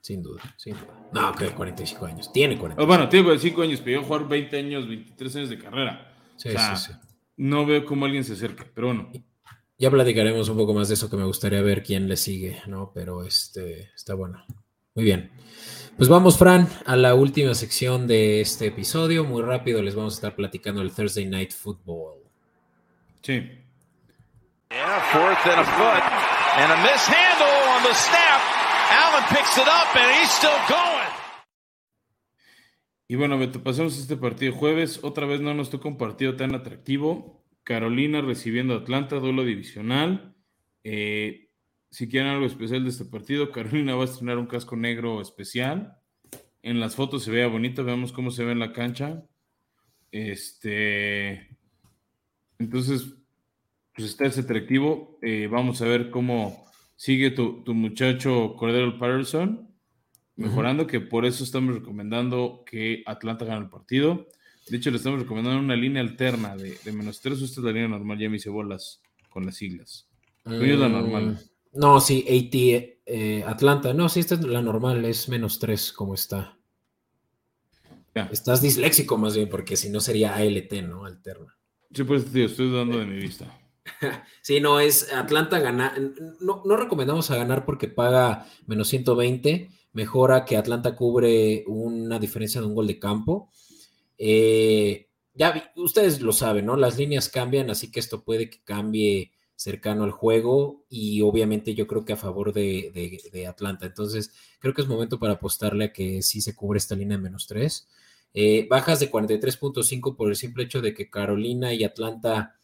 Sin duda, sin duda. No, que 45 años. Tiene 45. bueno, tiene 45 años, pero llegó a jugar 20 años, 23 años de carrera. Sí, sí, sí. No veo cómo alguien se acerca, pero bueno. Ya platicaremos un poco más de eso que me gustaría ver quién le sigue, ¿no? Pero este está bueno. Muy bien. Pues vamos, Fran, a la última sección de este episodio. Muy rápido les vamos a estar platicando el Thursday Night Football. Sí. Yeah, fourth and a foot. And a mishandle on the snap. Allen picks it up and he's still going. Y bueno, Beto, pasamos este partido jueves. Otra vez no nos tocó un partido tan atractivo. Carolina recibiendo a Atlanta, duelo divisional. Eh, si quieren algo especial de este partido, Carolina va a estrenar un casco negro especial. En las fotos se vea bonito, veamos cómo se ve en la cancha. Este, entonces, pues está ese atractivo. Eh, vamos a ver cómo sigue tu, muchacho Cordero Patterson, mejorando, que por eso estamos recomendando que Atlanta gane el partido. De hecho, le estamos recomendando una línea alterna de, menos tres. Esta es la línea normal, ya me hice bolas con las siglas. No es la normal. Mm. No, sí, AT eh, Atlanta. No, sí, esta es la normal, es menos 3 como está. Estás disléxico más bien, porque si no sería ALT, ¿no? Alterna. Sí, pues tío, estoy dando de mi vista. sí, no, es Atlanta ganar. No, no recomendamos a ganar porque paga menos 120. Mejora que Atlanta cubre una diferencia de un gol de campo. Eh, ya ustedes lo saben, ¿no? Las líneas cambian, así que esto puede que cambie cercano al juego y obviamente yo creo que a favor de, Atlanta. Entonces, creo que es momento para apostarle a que sí se cubre esta línea de menos 3. Eh, bajas de 43.5 por el simple hecho de que Carolina y Atlanta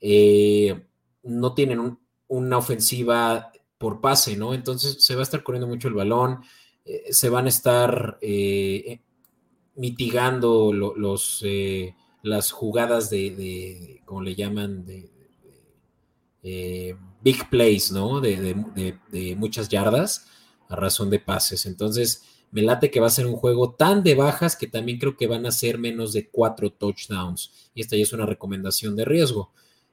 eh, no tienen una ofensiva por pase, ¿no? Entonces se va a estar corriendo mucho el balón, eh, se van a estar mitigando los, las jugadas de, como le llaman, de, big plays, ¿no? De, de, muchas yardas a razón de pases. Entonces, me late que va a ser un juego tan de bajas que también creo que van a ser menos de cuatro touchdowns. Y esta ya es una recomendación de riesgo.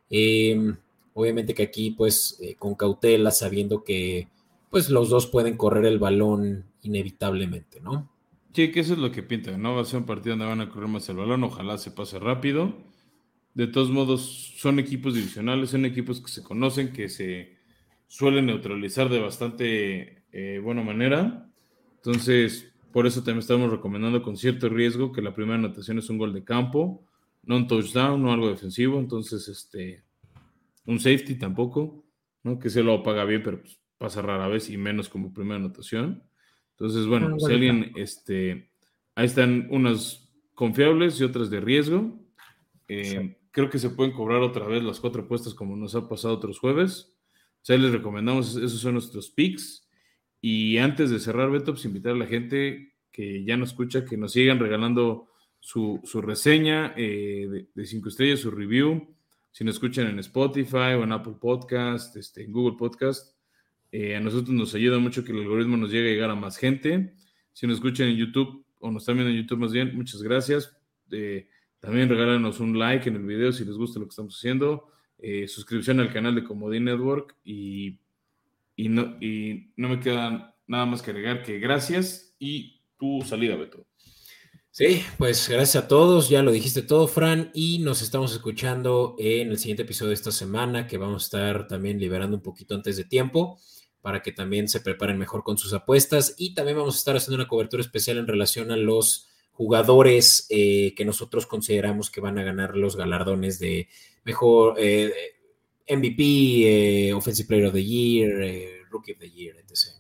Em, obviamente que aquí, pues, eh, con cautela, sabiendo que, pues, los dos pueden correr el balón inevitablemente, ¿no? Sí, que eso es lo que pinta, ¿no? Va a ser un partido donde van a correr más el balón, ojalá se pase rápido. De todos modos, son equipos divisionales, son equipos que se conocen, que se suelen neutralizar de bastante eh, buena manera. Entonces, por eso también estamos recomendando con cierto riesgo que la primera anotación es un gol de campo, no un touchdown, no algo defensivo. Entonces, este, un safety tampoco, ¿no? Que se lo paga bien, pero pues, pasa rara vez y menos como primera anotación. Entonces, bueno, si alguien, este, ahí están unas confiables y otras de riesgo. Eh, creo que se pueden cobrar otra vez las cuatro apuestas como nos ha pasado otros jueves. O sea, les recomendamos, esos son nuestros picks. Y antes de cerrar, Beto, pues invitar a la gente que ya nos escucha, que nos sigan regalando su, reseña eh, de, cinco estrellas, su review. Si nos escuchan en Spotify o en Apple Podcast, este, en Google Podcast, eh, a nosotros nos ayuda mucho que el algoritmo nos llegue a llegar a más gente. Si nos escuchan en YouTube o nos están viendo en YouTube más bien, muchas gracias. Eh, también regálanos un like en el video si les gusta lo que estamos haciendo. Suscripción al canal de Comodín Network y, y, no, y no me queda nada más que agregar que gracias y tu salida, Beto. Sí, pues gracias a todos, ya lo dijiste todo, Fran, y nos estamos escuchando en el siguiente episodio de esta semana, que vamos a estar también liberando un poquito antes de tiempo para que también se preparen mejor con sus apuestas y también vamos a estar haciendo una cobertura especial en relación a los jugadores eh, que nosotros consideramos que van a ganar los galardones de mejor eh, MVP, eh, Offensive Player of the Year, Rookie of the Year, etc.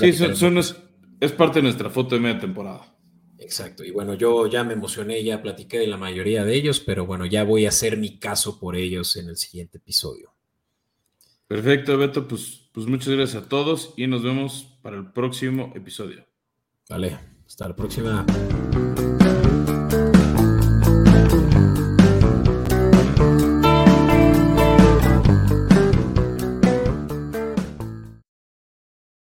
sí, son, es, parte de nuestra foto de media temporada. Exacto, y bueno, yo ya me emocioné, ya platiqué de la mayoría de ellos, pero bueno, ya voy a hacer mi caso por ellos en el siguiente episodio. Perfecto, Beto, pues, pues muchas gracias a todos y nos vemos para el próximo episodio. Vale, hasta la próxima.